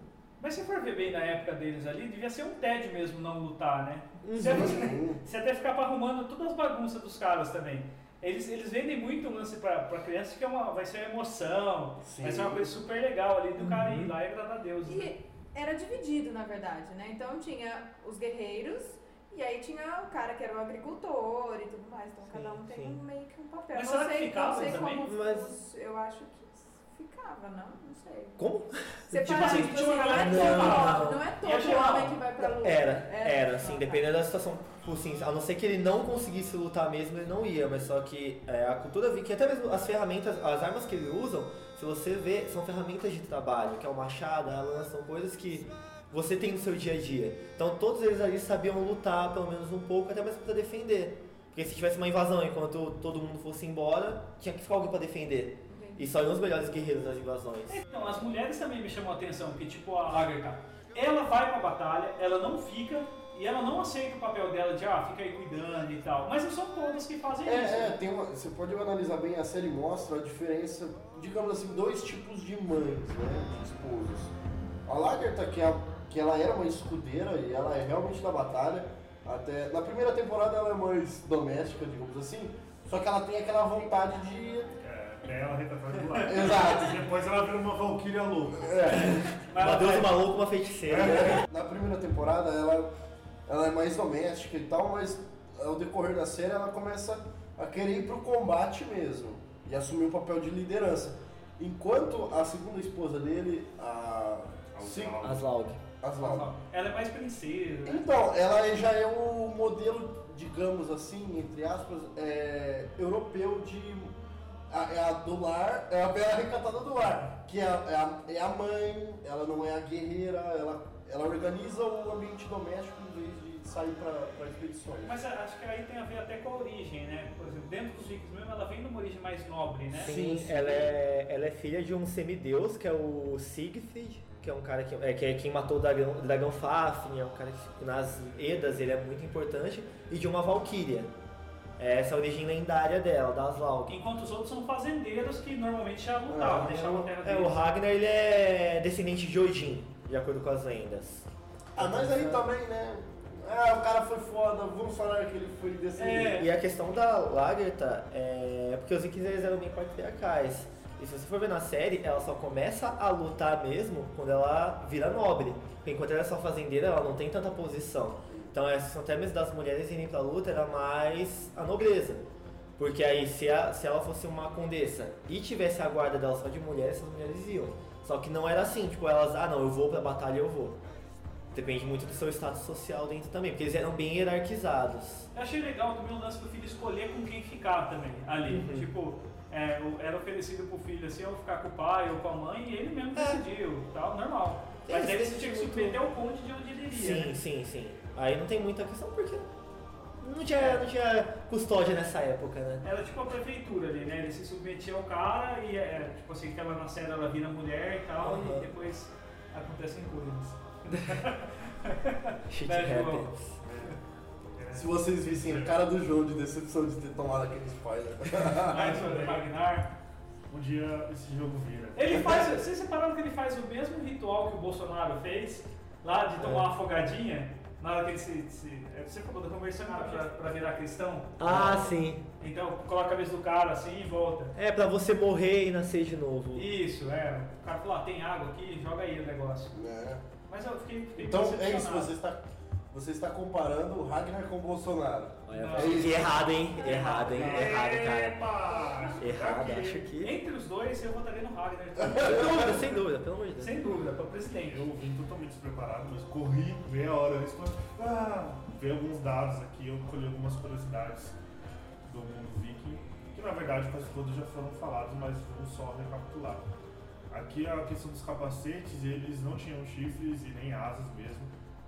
Mas se for ver bem na época deles ali, devia ser um tédio mesmo não lutar, né? Você, Uhum. você até ficar arrumando todas as bagunças dos caras também. Eles, eles vendem muito um lance pra, pra criança que é uma, vai ser uma emoção, Sim. vai ser uma coisa super legal ali do cara ir lá e agradar a Deus. né? E era dividido, na verdade, né? Então tinha os guerreiros e aí tinha o cara que era o agricultor e tudo mais. Então cada um tem sim. um, meio que um papel. Mas não será que sei, ficava não sei também? como Mas- os- eu acho que não? Não sei. Como? Assim, tipo tinha assim, uma não é que todo, ficava. não é todo homem que vai pra luta. Era, É? era, assim, tá. dependendo da situação, tipo assim, a não ser que ele não conseguisse lutar mesmo, ele não ia, mas só que é, a cultura viking, até mesmo as ferramentas, as armas que ele usam, se você vê, são ferramentas de trabalho, que é o machado, a lança, são coisas que você tem no seu dia a dia. Então todos eles ali sabiam lutar, pelo menos um pouco, até mesmo pra defender. Porque se tivesse uma invasão enquanto todo mundo fosse embora, tinha que ficar alguém pra defender. E só iam os melhores guerreiros nas invasões. Então, as mulheres também me chamam a atenção, porque tipo a Agatha, ela vai pra batalha, ela não fica e ela não aceita o papel dela de ah, fica aí cuidando e tal. Mas não são todas que fazem isso. É, é, tem uma, você pode analisar bem, a série mostra a diferença, digamos assim, dois tipos de mães, né, de esposas. A Lagertha, que, é, a- que ela era uma escudeira e ela é realmente da batalha, até na primeira temporada ela é mais doméstica, digamos assim, só que ela tem aquela vontade de... É, bela retaguarda. Exato. Depois ela vira uma valquíria louca. Mas Uma ela deusa vai- maluca, uma feiticeira. Na primeira temporada ela, ela é mais doméstica e tal, mas ao decorrer da série ela começa a querer ir pro combate mesmo e assumir um papel de liderança. Enquanto a segunda esposa dele, a Aslaug. Aslaug. Aslaug. Ela é mais princesa. Então, ela já é o modelo, digamos assim, entre aspas, é, europeu de. A, é a do lar, é a bela recatada do lar, que é a, é, a, é a mãe, ela não é a guerreira, ela, ela organiza o ambiente doméstico em vez de sair para expedições. Mas acho que aí tem a ver até com a origem, né? Por exemplo, dentro dos vikings mesmo, ela vem de uma origem mais nobre, né? Sim. Ela, é, ela é filha de um semideus, que é o Siegfried, que é um cara que é, que é quem matou o dragão, o dragão Fafnir, é um cara que nas Edas ele é muito importante, e de uma valquíria. É essa a origem lendária dela, da Aslaug. Enquanto os outros são fazendeiros que normalmente já lutavam, Ah, deixavam a terra É, deles. o Ragnar ele é descendente de Odin, de acordo com as lendas. Ah, mas aí também, né? Ah, o cara foi foda, vamos falar que ele foi descendente. É. E a questão da Lagertha é porque os vikings eles eram bem patriarcais. E se você for ver na série, ela só começa a lutar mesmo quando ela vira nobre. Porque enquanto ela é só fazendeira, ela não tem tanta posição. Então essa até mesmo das mulheres irem pra luta era mais a nobreza. Porque aí se, a- se ela fosse uma condessa e tivesse a guarda dela só de mulheres, essas mulheres iam. Só que não era assim, tipo, elas, ah não, eu vou pra batalha, eu vou. Depende muito do seu status social dentro também, porque eles eram bem hierarquizados. Eu achei legal também o lance do filho escolher com quem ficar também ali. Uhum. Tipo, é, o- era oferecido pro filho assim, ou ficar com o pai ou com a mãe, e ele mesmo É. decidiu, tal, normal. Mas Eles aí você tinha que submeter conde de onde ele iria. Sim, né? sim, sim. Aí não tem muita questão porque não tinha, não tinha custódia nessa época, né? Era tipo a prefeitura ali, né? Ele se submetia ao cara e é, tipo assim, que ela na série ela vira mulher e tal, Aham. e depois acontecem coisas. Shit Né, happens. Se vocês vissem a cara do João de decepção de ter tomado aquele spoiler. Sobre Ragnar. Um dia esse jogo vira. Ele faz. Vocês separaram que ele faz o mesmo ritual que o Bolsonaro fez, lá de tomar É. uma afogadinha, na hora que ele se. se- é, você falou da conversão pra, pra virar cristão? Ah, sim. Então coloca a cabeça do cara assim e volta. É pra você morrer e nascer de novo. Isso, é. O cara falou, ah, tem água aqui, joga aí o negócio. né? Mas eu fiquei. fiquei Então é isso, você está, você está comparando o Ragnar com o Bolsonaro. É. Errado, hein? Errado, hein? Errado, cara. Errado, Aqui. acho que. Entre os dois, eu votaria no Ragnar. Sem dúvida, sem dúvida, pelo amor de Deus. Sem dúvida, pra presidente. Eu vim totalmente despreparado, mas corri meia hora antes pra ah, ver alguns dados aqui, eu colhi algumas curiosidades do mundo viking, que na verdade quase todos já foram falados, mas vamos só recapitular. Aqui a questão dos capacetes, eles não tinham chifres e nem asas mesmo.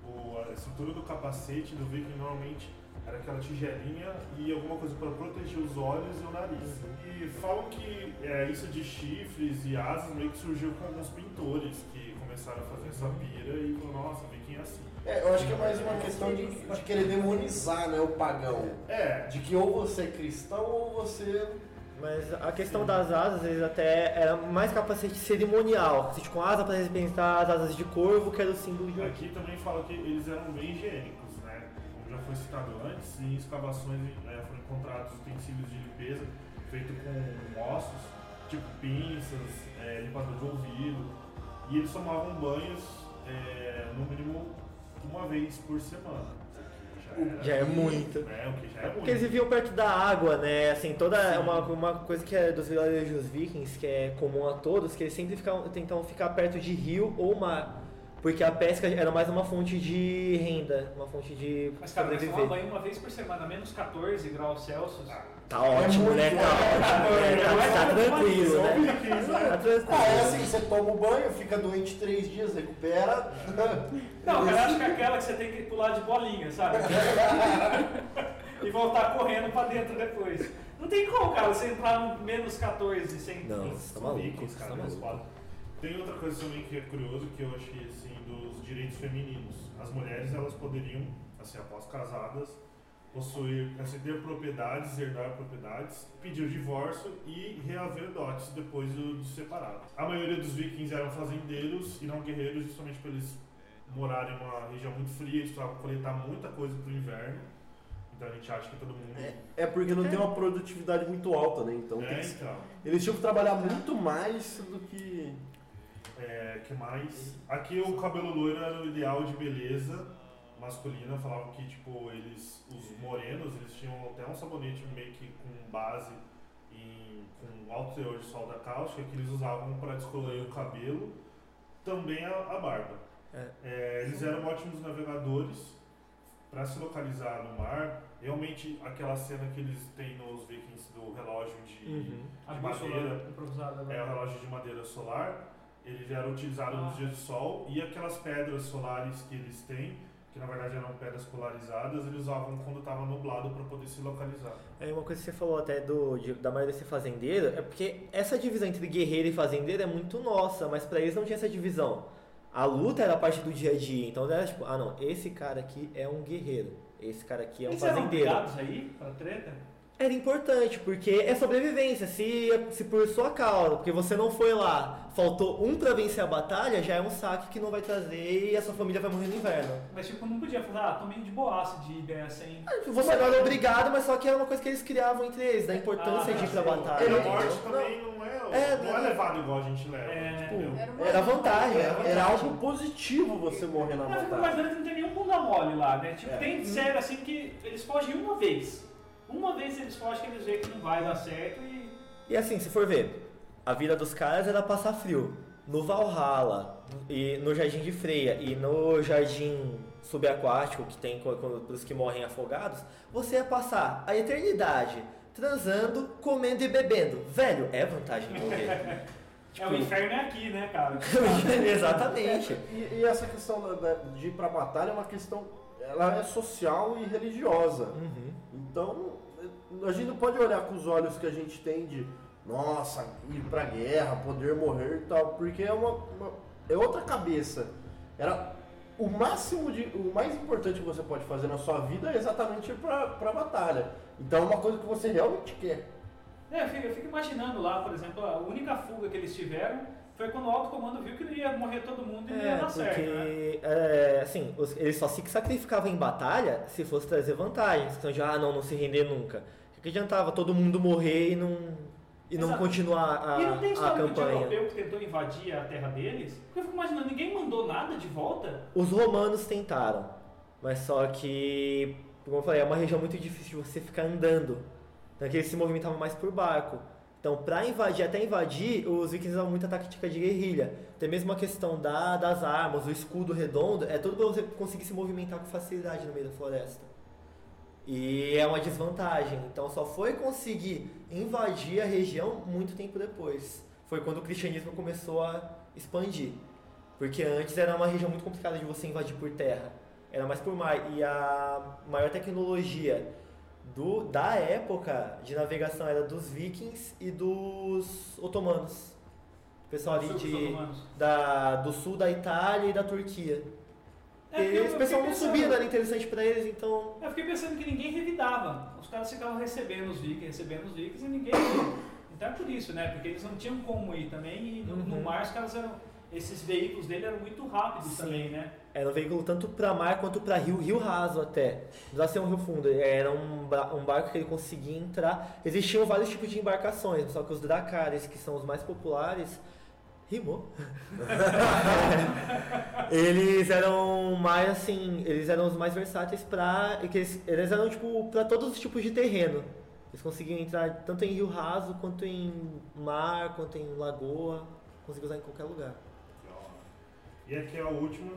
O, a estrutura do capacete do viking normalmente era aquela tigelinha e alguma coisa para proteger os olhos e o nariz. E falam que é, isso de chifres e asas meio que surgiu com alguns pintores que começaram a fazer essa pira e falaram, nossa, viking é assim. É, eu acho que é mais uma questão de, de querer demonizar né, o pagão. É, De que ou você é cristão ou você. Mas a questão das asas, eles até era mais capacete cerimonial. Assim, com asa para representar as asas de corvo, que era o símbolo de Aqui também fala que eles eram bem higiênicos, já foi citado antes, em escavações né, foram encontrados utensílios de limpeza feitos com ossos, tipo pinças, é, limpador de ouvido. E eles tomavam banhos é, no mínimo uma vez por semana. Já é muito. É, o que já é Porque eles muito. viviam perto da água, né? Assim, toda Sim. uma, uma coisa que é dos vilarejos vikings, que é comum a todos, que eles sempre tentam ficar perto de rio ou mar. Porque a pesca era mais uma fonte de renda, uma fonte de Mas, cara, mas tomar banho uma vez por semana, menos 14 graus Celsius. Tá ótimo, né? Tá ótimo. né? Tá, tá tranquilo, né? Tá tranquilo. Ah, é assim, você toma o banho, fica doente três dias, recupera. Não, cara, acho que é aquela que você tem que pular de bolinha, sabe? e voltar correndo pra dentro depois. Não tem como, cara, você entrar no menos 14 sem. Não, você tá maluco, você cara, tá maluco. Tem outra coisa também que é curioso que eu achei assim direitos femininos. As mulheres elas poderiam, assim, após casadas, possuir, assim, ter propriedades, herdar propriedades, pedir o divórcio e reaver dotes depois do, de separado. A maioria dos vikings eram fazendeiros e não guerreiros, justamente por eles morarem em uma região muito fria, eles precisavam coletar muita coisa pro inverno. Então a gente acha que todo mundo. É, é porque não tem uma produtividade muito alta, né? Então, É, que- então. eles tinham que trabalhar muito mais do que. É, que mais? Aqui o cabelo loiro era o ideal de beleza masculina. Falavam que, tipo, eles, os morenos, eles tinham até um sabonete meio que com base em, com alto teor de solda cáustica que eles usavam para descolorir o cabelo, também a, a barba. É. É, eles eram ótimos navegadores para se localizar no mar. Realmente, aquela cena que eles têm nos Vikings do relógio de, Uhum. De madeira, né? é o relógio de madeira solar. Ele era utilizado Ah. nos dias de sol e aquelas pedras solares que eles têm, que na verdade eram pedras polarizadas, eles usavam quando estava nublado para poder se localizar. É uma coisa que você falou até do, de- da maioria ser fazendeiro, é porque essa divisão entre guerreiro e fazendeiro é muito nossa, mas pra eles não tinha essa divisão. A luta era parte do dia a dia, então era tipo, ah não, esse cara aqui é um guerreiro, esse cara aqui é um Eles eram fazendeiro. obrigados aí pra treta? Era importante, porque é sobrevivência, se, se por sua causa, porque você não foi lá, faltou um pra vencer a batalha, já é um saque que não vai trazer e a sua família vai morrer no inverno. Mas tipo, não podia falar, ah, tô meio de boaça de ganhar sem. Você não era obrigado, mas só que era uma coisa que eles criavam entre eles, da importância Ah, de ir pra batalha. E a entendeu? morte também não é, É, não é não- levado igual a gente leva. É, entendeu? Era, uma Era vantagem, era Era algo positivo você morrer na Eu fico batalha. imaginando que não tem nenhum bunda mole lá, né? Tipo, É. tem sério assim que eles fogem uma vez. Uma vez eles fogem que eles veem que não vai dar certo e. E assim, se for ver, a vida dos caras era passar frio. No Valhalla, e no Jardim de Freia e no Jardim Subaquático, que tem para os que morrem afogados, você ia passar a eternidade transando, comendo e bebendo. Velho, é vantagem morrer. É, o inferno é aqui, né, cara? Exatamente. E, e essa questão de ir pra batalha é uma questão. Ela é social e religiosa. Uhum. Então, a gente não pode olhar com os olhos que a gente tem de, nossa, ir pra guerra, poder morrer e tal, porque é uma, uma- é outra cabeça. Era o máximo de, o mais importante que você pode fazer na sua vida é exatamente ir pra, pra batalha. Então é uma coisa que você realmente quer. É, eu fico, eu fico imaginando lá, por exemplo, a única fuga que eles tiveram foi quando o alto comando viu que ia morrer todo mundo e não ia É, dar certo, né? porque, é, assim, os- eles só se sacrificavam em batalha se fosse trazer vantagens. Então, já, ah, não, não se render nunca. O que adiantava todo mundo morrer e não, e não continuar a, e não tem a campanha? europeu que tentou invadir a terra deles? Porque eu fico imaginando, ninguém mandou nada de volta? Os romanos tentaram, mas só que, como eu falei, é uma região muito difícil de você ficar andando. Então, que eles se movimentavam mais por barco. Então, para invadir, até invadir, os vikings usavam muita tática de guerrilha. Até mesmo a questão da, das armas, o escudo redondo, é tudo para você conseguir se movimentar com facilidade no meio da floresta. E é uma desvantagem. Então, só foi conseguir invadir a região muito tempo depois. Foi quando o cristianismo começou a expandir. Porque antes era uma região muito complicada de você invadir por terra. era mais por mar. E a maior tecnologia do, da época de navegação era dos vikings e dos otomanos. O pessoal ali de, da, do sul da Itália e da Turquia. É, Eles, o pessoal não subia, não era interessante pra eles, então. Eu fiquei pensando que ninguém revidava. Os caras ficavam recebendo os vikings, recebendo os vikings e ninguém. Então é por isso, né? Porque eles não tinham como ir também e no, no Uhum. mar os caras eram. Esses veículos dele eram muito rápidos Sim. também, né? Era um veículo tanto pra mar quanto pra rio, rio raso até. Não precisava ser um rio fundo, era um, um barco que ele conseguia entrar. Existiam vários tipos de embarcações, só que os dracares, que são os mais populares, rimou. eles eram mais assim, eles eram os mais versáteis pra. que Eles, eles eram tipo pra todos os tipos de terreno. Eles conseguiam entrar tanto em rio raso, quanto em mar, quanto em lagoa, conseguiam usar em qualquer lugar. E aqui é a última,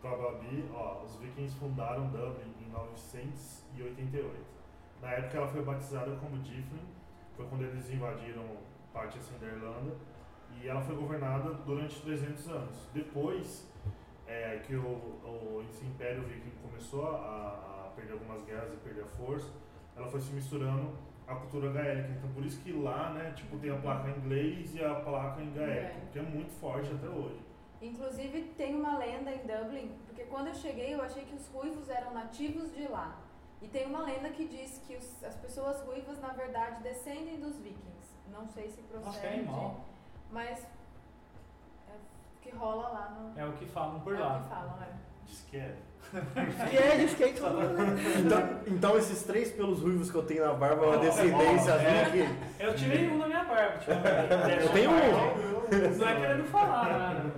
pra Babi, ó, os vikings fundaram Dublin em 988. Na época ela foi batizada como Dyflin, foi quando eles invadiram parte assim da Irlanda, e ela foi governada durante 300 anos. Depois é, que o, o, esse Império Viking começou a, a perder algumas guerras e perder a força, ela foi se misturando à cultura gaélica. Então por isso que lá, né, tipo, tem a placa em inglês e a placa em gaélico, É. que é muito forte até hoje. Inclusive tem uma lenda em Dublin, porque quando eu cheguei eu achei que os ruivos eram nativos de lá. E tem uma lenda que diz que os- as pessoas ruivas na verdade descendem dos vikings. Não sei se Nossa, que procede, animal. Mas é o que rola lá no É o que falam por é o lá. que falam, é. Diz que é. E é, diz que é isso. Então, então esses três pelos ruivos que eu tenho na barba é uma descendência É. viking. Eu tirei um na minha barba, ultimamente. Eu tenho um. Não é querendo falar nada.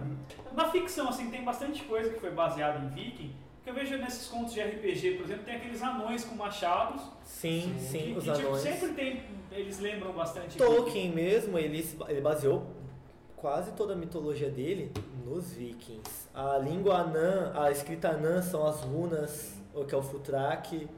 Na ficção, assim, tem bastante coisa que foi baseada em viking. Que eu vejo nesses contos de RPG, por exemplo, tem aqueles anões com machados. Sim, que, sim, os que, tipo, anões. sempre tem. Eles lembram bastante. Tolkien mesmo, ele, ele baseou quase toda a mitologia dele nos vikings. A língua anã, a escrita anã são as runas, o que é o Futrak.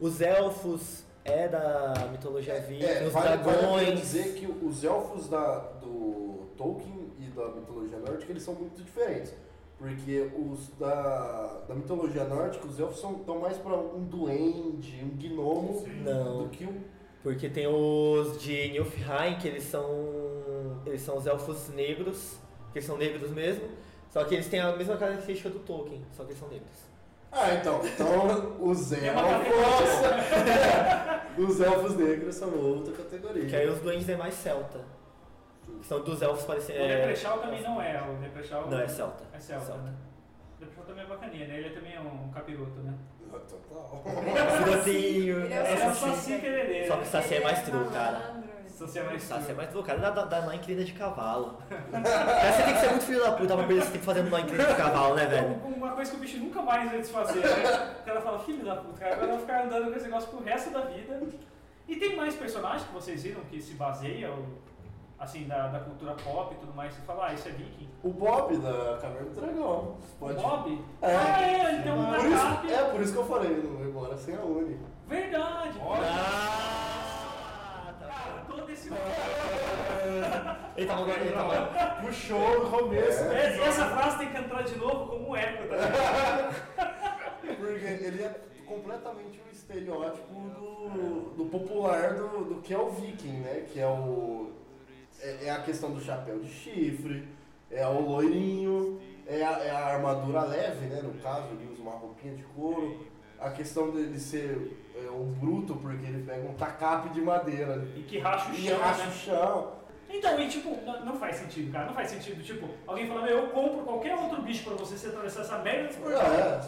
Os elfos é da mitologia viking, É, os vale, vale dragões. dizer que os elfos da, do Tolkien e da mitologia nórdica eles são muito diferentes. Porque os da, da mitologia nórdica, os elfos são tão mais pra um duende, um gnomo, Sim. Não, do que um. porque tem os de Nilfheim, que eles são eles são os elfos negros, que eles são negros mesmo, só que eles têm a mesma característica do Tolkien, só que eles são negros. Ah, então. Então, os uma elfos. os elfos negros são outra categoria. Que aí os duendes é mais celta. Que são dos elfos parecendo. O Leprechaun também não é. O Leprechaun Não, é celta. É celta, Celta. né? O Leprechaun também é bacaninha, né? Ele também é um capiroto, né? Total. Filhotinho. É é. Só que o Saci é mais true, cara. Saci é mais Saci é mais cara. Dá, dá, dá nó crina de cavalo. Cara, você tem que ser muito filho da puta pra perder você tem que fazer nó crina de cavalo, né, velho? Uma coisa que o bicho nunca mais vai desfazer, né? O cara fala, filho da puta, cara, agora eu vou ficar andando com esse negócio pro resto da vida. E tem mais personagens que vocês viram que se baseiam, assim, da, da cultura pop e tudo mais, você fala, ah, isso é viking. O Bob da Caverna do Dragão. O Pode. Bob? É. Ah, é, ele tem um Por backup. isso, é por isso que eu falei, não embora sem a Uni. Verdade. Ah, tá. Cara, todo esse... Ele tava agora, ele tava. Puxou no começo. É, Essa frase tem que entrar de novo como um eco, tá ligado? Porque ele é completamente o estereótipo do, do popular do, do que é o viking, né? Que é o. É, é a questão do chapéu de chifre, é o loirinho, é a, é a armadura leve, né? No caso, ele usa uma roupinha de couro. A questão dele ser é, um bruto, porque ele pega um tacape de madeira E que racha o e chão, racha né? o chão. Então, e tipo, não, faz sentido, cara. Não faz sentido, tipo, alguém falando, eu compro qualquer outro bicho pra você se atravessar essa merda desse. É,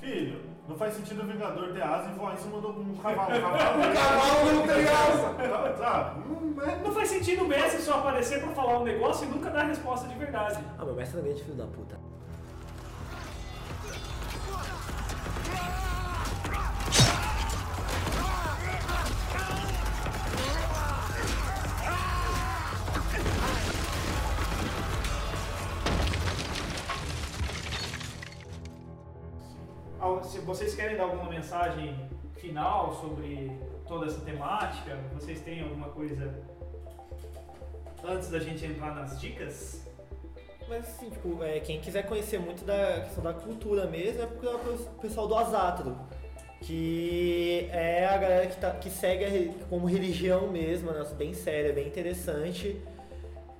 Filho, não faz sentido o Vingador ter asa e voar em cima de um cavalo. Um cavalo, o cavalo não tem asa! Sabe? Não é. Não faz sentido o Messi só aparecer pra falar um negócio e nunca dar a resposta de verdade. Ah, meu mestre também é de filho da puta. Vocês querem dar alguma mensagem final sobre toda essa temática, vocês têm alguma coisa antes da gente entrar nas dicas? Mas assim, tipo, é, quem quiser conhecer muito da questão da cultura mesmo é procurar o pessoal do Azatro. Que é a galera que, tá, que segue a como religião mesmo, né? bem séria, bem interessante.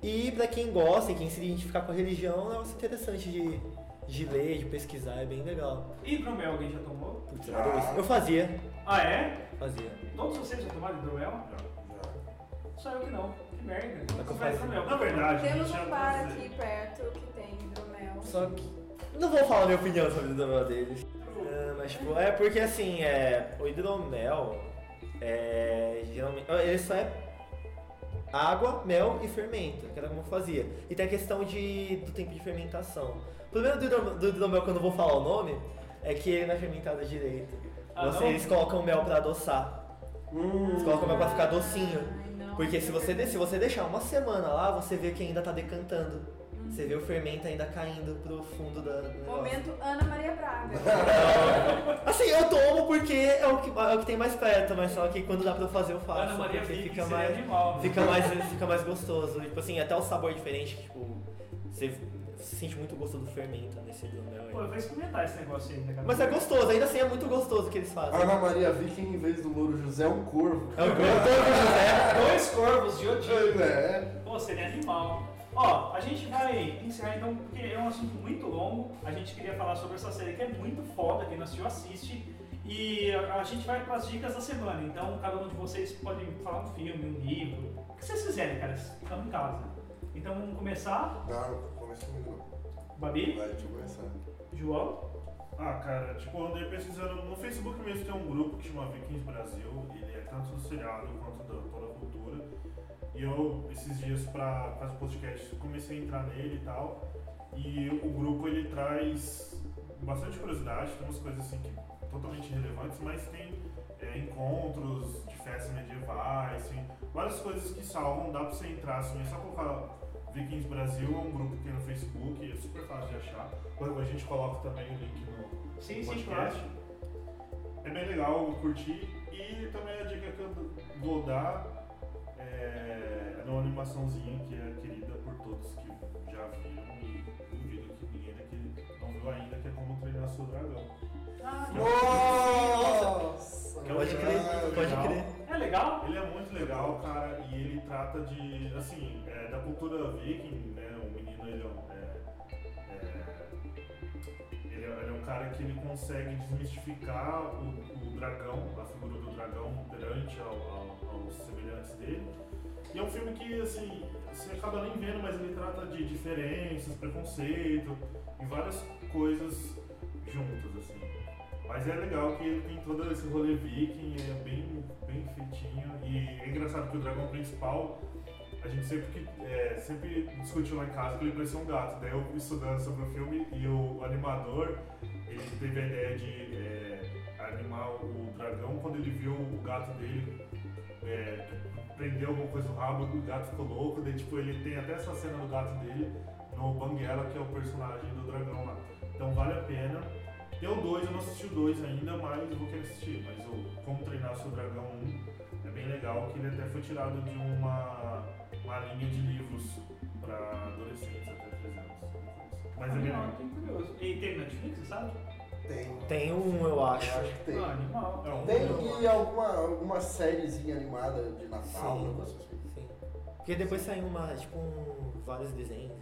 E pra quem gosta e quem se identificar com a religião, é um interessante de, de ler, de pesquisar, é bem legal. Hidromel alguém já tomou? Putz, eu fazia, Ah, é? fazia. Todos vocês já tomaram hidromel? Só eu que não. Que merda. Você faz hidromel. Na verdade, Temos um bar tá aqui perto que tem hidromel. Só que. Não vou falar minha opinião sobre o hidromel deles. É, mas tipo, é porque assim, é, o hidromel é. Geralmente. Ele só é água, mel e fermento, que era como eu fazia. E tem a questão de, do tempo de fermentação. O problema do hidromel, do hidromel, que eu não vou falar o nome, é que ele não é fermentado direito. Ah, Você- não? Eles colocam mel pra adoçar. Eles colocam mel pra ficar docinho. Ai. Porque se você, se você deixar uma semana lá, você vê que ainda tá decantando. Você vê o fermento ainda caindo pro fundo da. Momento Ana Maria Braga. Assim, eu tomo porque é o, que, é o que tem mais perto, mas só que quando dá pra eu fazer eu faço. Ana Maria Vick fica seria mais, animal. né? fica, mais, fica mais gostoso. Tipo assim, até o sabor diferente, que, tipo, você sente muito o gosto do fermento nesse hidromel aí. Pô, eu vou experimentar esse negócio aí, né, cara? Mas é gostoso, ainda assim é muito gostoso o que eles fazem. Ana Maria Viking, em vez do Louro José, é um corvo. É o gosto do José. Dois corvos de Odin. É. Pô, seria animal. Ó, a gente vai encerrar então, porque é um assunto muito longo. A gente queria falar sobre essa série que é muito foda, quem não assistiu assiste. E a gente vai para as dicas da semana. Então, cada um de vocês pode falar um filme, um livro, o que vocês quiserem, cara. Estamos em casa. Então, vamos começar. Não, Babi, Vai, deixa eu começar. João. Ah, cara, tipo, eu andei pesquisando. No Facebook mesmo tem um grupo que chama Vikings Brasil. Ele é tanto do seriado quanto da toda a cultura. E eu, esses dias, pra fazer o podcast, comecei a entrar nele e tal. E o grupo ele traz bastante curiosidade, tem umas coisas assim que totalmente relevantes, mas tem é, encontros de festas medievais, assim, várias coisas que salvam, dá pra você entrar assim, é só colocar Vikings Brasil, é um grupo que tem no Facebook, é super fácil de achar. Quando a gente coloca também o link no Sim, sim, podcast. É bem legal, eu curti. E também a dica que eu vou dar é é uma animaçãozinha que é querida por todos que já viram e duvido que ninguém daqui não viu ainda, que é como treinar seu dragão. Ah, Nossa! Que é um Pode crer, pode legal. crer. Legal? Ele é muito legal, cara, e ele trata de, assim, é, da cultura viking, né? O menino, ele é, é, é, ele, é, ele é um cara que ele consegue desmistificar o, o dragão, a figura do dragão perante ao, ao- aos semelhantes dele. E é um filme que, assim, você acaba nem vendo, mas ele trata de diferenças, preconceito e várias coisas juntas, assim. Mas é legal que ele tem todo esse rolê viking, é bem, bem feitinho. E é engraçado que o dragão principal, a gente sempre, é, sempre discutiu lá em casa que ele parecia um gato. Daí eu estudando sobre o filme e o animador, ele teve a ideia de é, animar o dragão quando ele viu o gato dele é, prendeu alguma coisa no rabo, o gato ficou louco. Daí, tipo, ele tem até essa cena do gato dele no Banguela, que é o personagem do dragão lá. Então vale a pena. Tem o 2, eu não assisti o 2 ainda, mas eu vou querer assistir. Mas o Como Treinar Seu Dragão 1 é bem legal, que ele até foi tirado de uma, uma linha de livros para adolescentes até 13 anos. Mas é legal. tem curioso. E tem Netflix, sabe? Tem. Tem um, eu acho. Eu acho que tem. Ah, animal. É um- Tem e alguma, alguma sériezinha animada de Natal, Sim. assim. Sim. Porque depois saiu uma, tipo, um, vários desenhos.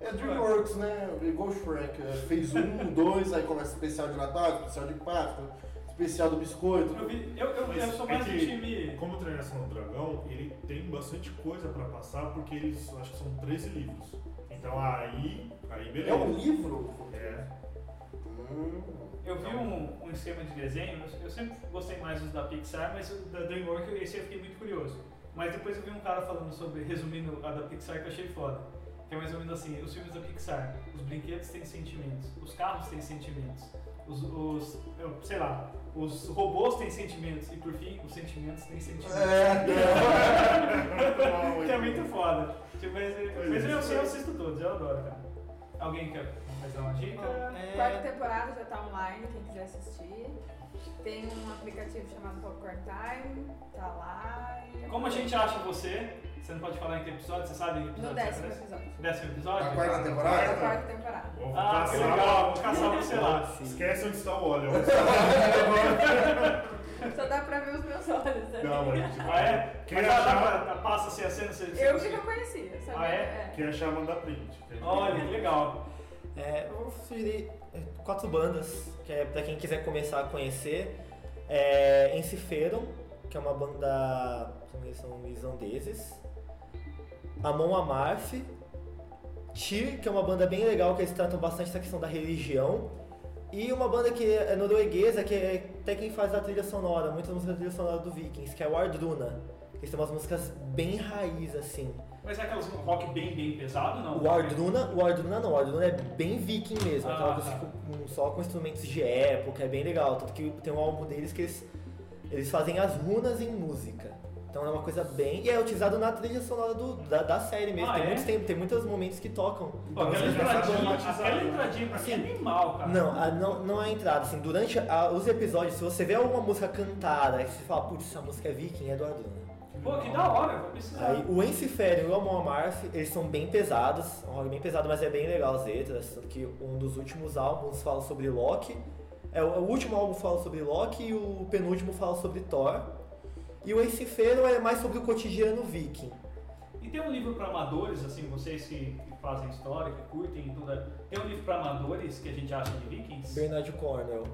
É DreamWorks, né? Igual o Shrek. é, Fez um, dois, aí começa especial de Natal, especial de Páscoa, especial do biscoito. Eu, vi, eu, eu, eu sou é mais do que- time. Como Treinar Seu Dragão, ele tem bastante coisa pra passar, porque eles, acho que são 13 livros. Então aí, aí beleza. É um livro? É. Hum. Eu vi um, um esquema de desenho, eu, eu sempre gostei mais dos da Pixar, mas o da DreamWorks esse eu fiquei muito curioso. Mas depois eu vi um cara falando sobre, resumindo a da Pixar que eu achei foda. Que é mais ou menos assim, os filmes da Pixar, os brinquedos têm sentimentos, os carros têm sentimentos, os, os eu, sei lá, os robôs têm sentimentos e por fim, os sentimentos têm sentimentos. É, que é muito foda. Tipo, mas, mas eu, é. eu assisto todos, eu adoro, cara. Alguém quer mais dar uma dica? Quarta É, temporada já tá online, quem quiser assistir. Tem um aplicativo chamado Popcorn Time, tá lá. e Como a gente acha você? Você não pode falar em que episódio, você sabe em que No episódio décimo episódio. Décimo episódio? Da quarta Da temporada? quarta temporada. Vou Ah, que legal, vou caçar você lá. Esquece onde está o óleo. Só dá pra ver os meus olhos, né? Não, a gente Ah, é? Quem Mas dá achar- pra, passa assim a cena, você, você Eu que não conhecia, sabia? Ah, é? Quem achar, manda print. Olha, que legal. É, eu vou sugerir é, quatro bandas, que é pra quem quiser começar a conhecer. É Enciferum, que é uma banda. são islandeses. Amon Amarth. Tyr, que é uma banda bem legal, que eles tratam bastante essa questão da religião. E uma banda que é norueguesa, que é até quem faz a trilha sonora, muitas músicas da trilha sonora do Vikings, que é o Ardruna. Eles têm umas músicas bem raiz, assim. Mas é aquelas rock bem, bem pesado, não? O Ardruna, o Ardruna não, o Ardruna é bem viking mesmo, Ah, aquela tá. coisa com- só com instrumentos de época, é bem legal. Tanto que tem um álbum deles que eles, eles fazem as runas em música. Então é uma coisa bem. E é utilizado na trilha sonora do, da, da série mesmo. Ah, tem é? muitos tem, tem muitos momentos que tocam. Pô, aquela Vocês pensaram entradinha, aquela entradinha pra é Assim, animal, cara. Não, a- não, não é a entrada. Assim, durante a- os episódios, se você vê alguma música cantada, e você fala, putz, essa música é viking, é do Ardruna. Pô, que da hora, vou precisar. Aí, o Enciferum e o Amon Amarth, eles são bem pesados, é um rock bem pesado, mas é bem legal as letras, tanto que um dos últimos álbuns fala sobre Loki, é, o último álbum fala sobre Loki e o penúltimo fala sobre Thor, e o Enciferum é mais sobre o cotidiano viking. E tem um livro pra amadores, assim, vocês que, que fazem história, que curtem e tudo. Tem um livro pra amadores que a gente acha de Vikings? Bernard Cornwell.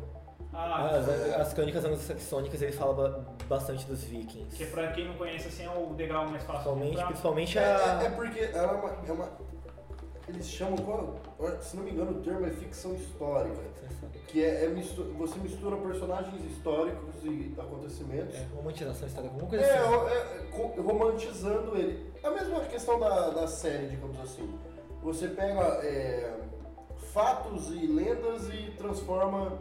Ah, As, as crônicas anglo-saxônicas, ele fala ba- bastante dos vikings. que é pra quem não conhece, assim, é o degrau mais fácil de Principalmente, principalmente É, a... é- é porque ela é uma, é uma- Eles chamam, qual- se não me engano, o termo é ficção histórica. Que é, é mistu- você mistura personagens históricos e acontecimentos. É, romantização histórica, alguma coisa É, assim. é, é, romantizando ele. É a mesma questão da, da série, digamos assim. Você pega é, fatos e lendas e transforma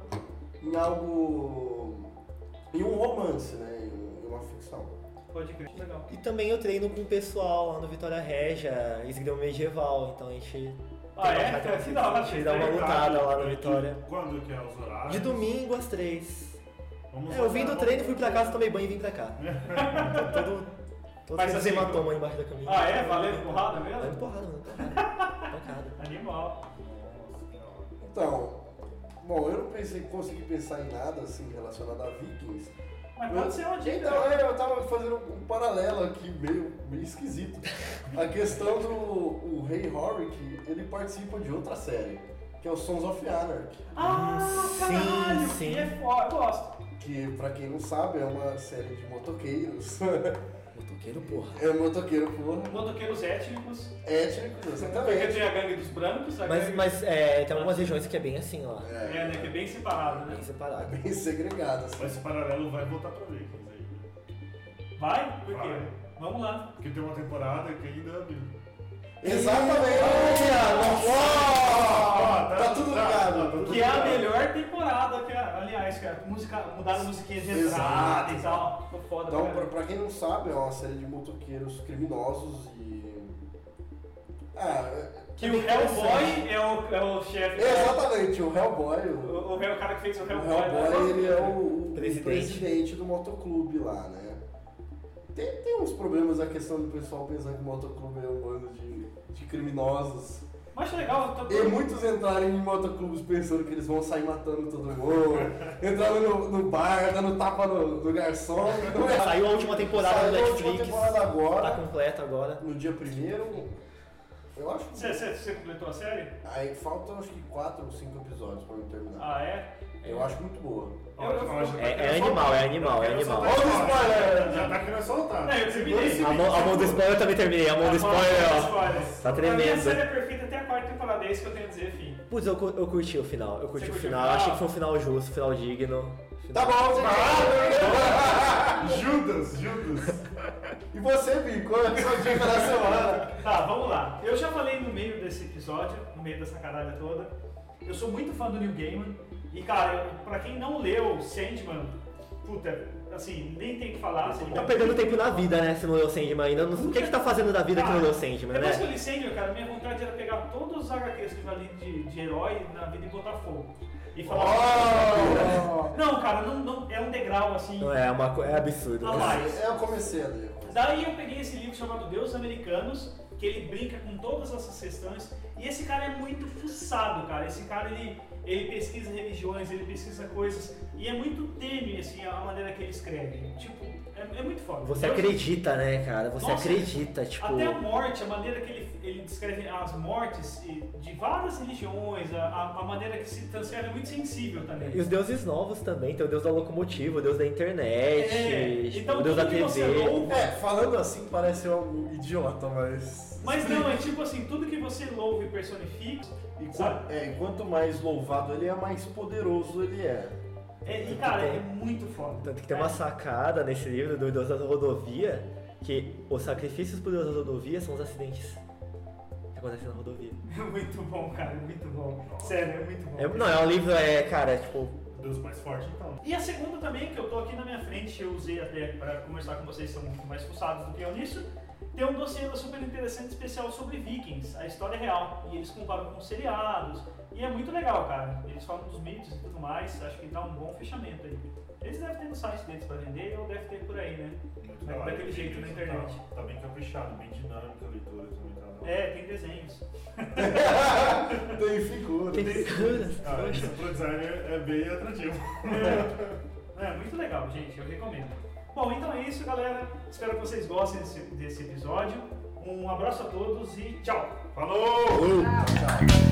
em algo. em um romance, né? Em uma ficção. Pode crer, legal. E também eu treino com o pessoal lá no Vitória Régia, esgrima medieval, então a gente. Ah, é? vai ter Que da hora, a gente dá uma lutada lá no De- Vitória. Quando que é os horários? De domingo às três. Vamos É, eu vim do treino, fui pra casa, tomei banho e vim pra cá. Tô todo. Todo Mas assim, hematoma aí embaixo da camisa. Ah, é? Valendo porrada Valendo mesmo? porrada, mano. Porrada. Animal. Então, bom, eu não pensei, consegui pensar em nada assim relacionado a Vikings. Mas pode ser uma dica. Então, é, eu tava fazendo um paralelo aqui, meio, meio esquisito. A questão do o Rei Horik, ele participa de outra série, que é o Sons of Anarchy. Ah, Sim, caralho, sim. que é foda, eu gosto. Que, pra quem não sabe, é uma série de motoqueiros. Motoqueiro, porra. é motoqueiro por Motoqueiros étnicos. étnicos, Porque exatamente. tem a gangue dos brancos, a Mas, gangue... mas é, tem algumas regiões que é bem assim lá. É, né? Que é bem separado, né? Bem separado. Bem segregado, assim. Mas esse paralelo vai voltar pra aí. Vai? Por quê? Vai. Vamos lá. Porque tem uma temporada que ainda abriu. Exatamente! Ó, Tá tudo ligado. tudo Que é a ligado. melhor temporada, que é, aliás, cara, música, mudaram a musiquinha de entrada e tal. Tô foda, Então, pra, pra quem não sabe, é uma série de motoqueiros criminosos e. Ah, é- Que o Hellboy é o, é o chefe. exatamente, o Hellboy, o, O, o, o cara que fez o o Hellboy. né? Hellboy ele é o, o Presidente. presidente. do motoclube lá, né? Tem, tem uns problemas a questão do pessoal pensando que o motoclube é um bando de, de criminosos. Mas é legal, tô, E muitos entrarem em motoclubes pensando que eles vão sair matando todo mundo, entrando no, no bar, dando tapa no, no garçom. Não é Saiu a última temporada Saiu do a última Netflix. temporada agora. Tá completa agora. no dia primeiro. Eu acho que. Você, você, você completou a série? Aí faltam acho que 4 ou 5 episódios pra eu terminar. Ah, é? Eu acho muito boa. Eu- eu- tá É- é animal, é animal, é animal. Olha o spoiler. Já tá querendo soltar. É, eu terminei. A mão, a mão do spoiler eu também terminei, a mão do spoiler, ó. Tá mim a tremendo. série é perfeita até a quarta temporada, é isso que eu tenho a dizer, fim. Putz, eu, eu curti o final. Eu curti Você o o final. final? Eu achei que foi um final justo, um final digno. Tá bom, gente. Judas, Judas. E você, Vi, qual é sua dica da semana? Tá, vamos lá. Eu já falei no meio desse episódio, no meio dessa caralha toda. Eu sou muito fã do Neil Gaiman. E, cara, pra quem não leu Sandman, puta, assim, nem tem o que falar. Assim, Tá perdendo tempo na vida, né? Se não leu Sandman ainda. Não- O que que tá fazendo da vida que não leu Sandman, Depois que eu né? li Sandman, cara, minha vontade era pegar todos os HQs que eu já li de, de herói na vida e botar fogo. E falar. Oh! Não, cara, não, não, é um degrau assim. Não é, uma, é absurdo. Mas- É, eu comecei a ler. Daí eu peguei esse livro chamado Deuses Americanos, que ele brinca com todas essas questões. E esse cara é muito fuçado, cara. Esse cara ele, ele pesquisa religiões, ele pesquisa coisas. E é muito tênue, assim, a maneira que ele escreve. Tipo, é, é muito foda. Você Deus- acredita, né, cara? Você Nossa, acredita, tipo. Até a morte, a maneira que ele, ele descreve as mortes de várias religiões, a, a- maneira que se transcreve é muito sensível também. E os deuses novos também, tem o deus da locomotiva, o deus da internet, É, então o deus da tudo que você TV. louva, É, falando assim parece um idiota, mas. mas não, é tipo assim, tudo que você louva e personifica, E, é, e quanto mais louvado ele é, mais poderoso ele é. É, e cara, é muito foda. Tanto que tem É. uma sacada nesse livro do Deus da Rodovia, que os sacrifícios pro Deus da Rodovia são os acidentes que acontecem na rodovia. É muito bom, cara, é muito bom. Sério, é muito bom. É, não, é um livro, é, cara, tipo, Deus mais forte então. E a segunda também, que eu tô aqui na minha frente, eu usei até para conversar com vocês, são muito mais fuçados do que eu nisso. Tem um dossiê super interessante especial sobre vikings, a história real. E eles comparam com seriados. E é muito legal, cara. Eles falam dos mitos e tudo mais, acho que dá um bom fechamento aí. Eles devem ter no site deles para vender ou deve ter por aí, né? Muito É, daquele jeito na Tá- internet. Tá, bem caprichado, bem dinâmica a leitura também. Tá, não. É, tem desenhos. Tem figura. tem figuras. Ah, isso pro designer é bem atrativo. É, muito legal, gente, eu recomendo. Bom, então é isso, galera. Espero que vocês gostem desse, desse episódio. Um abraço a todos e tchau. Falou! Tchau, tchau.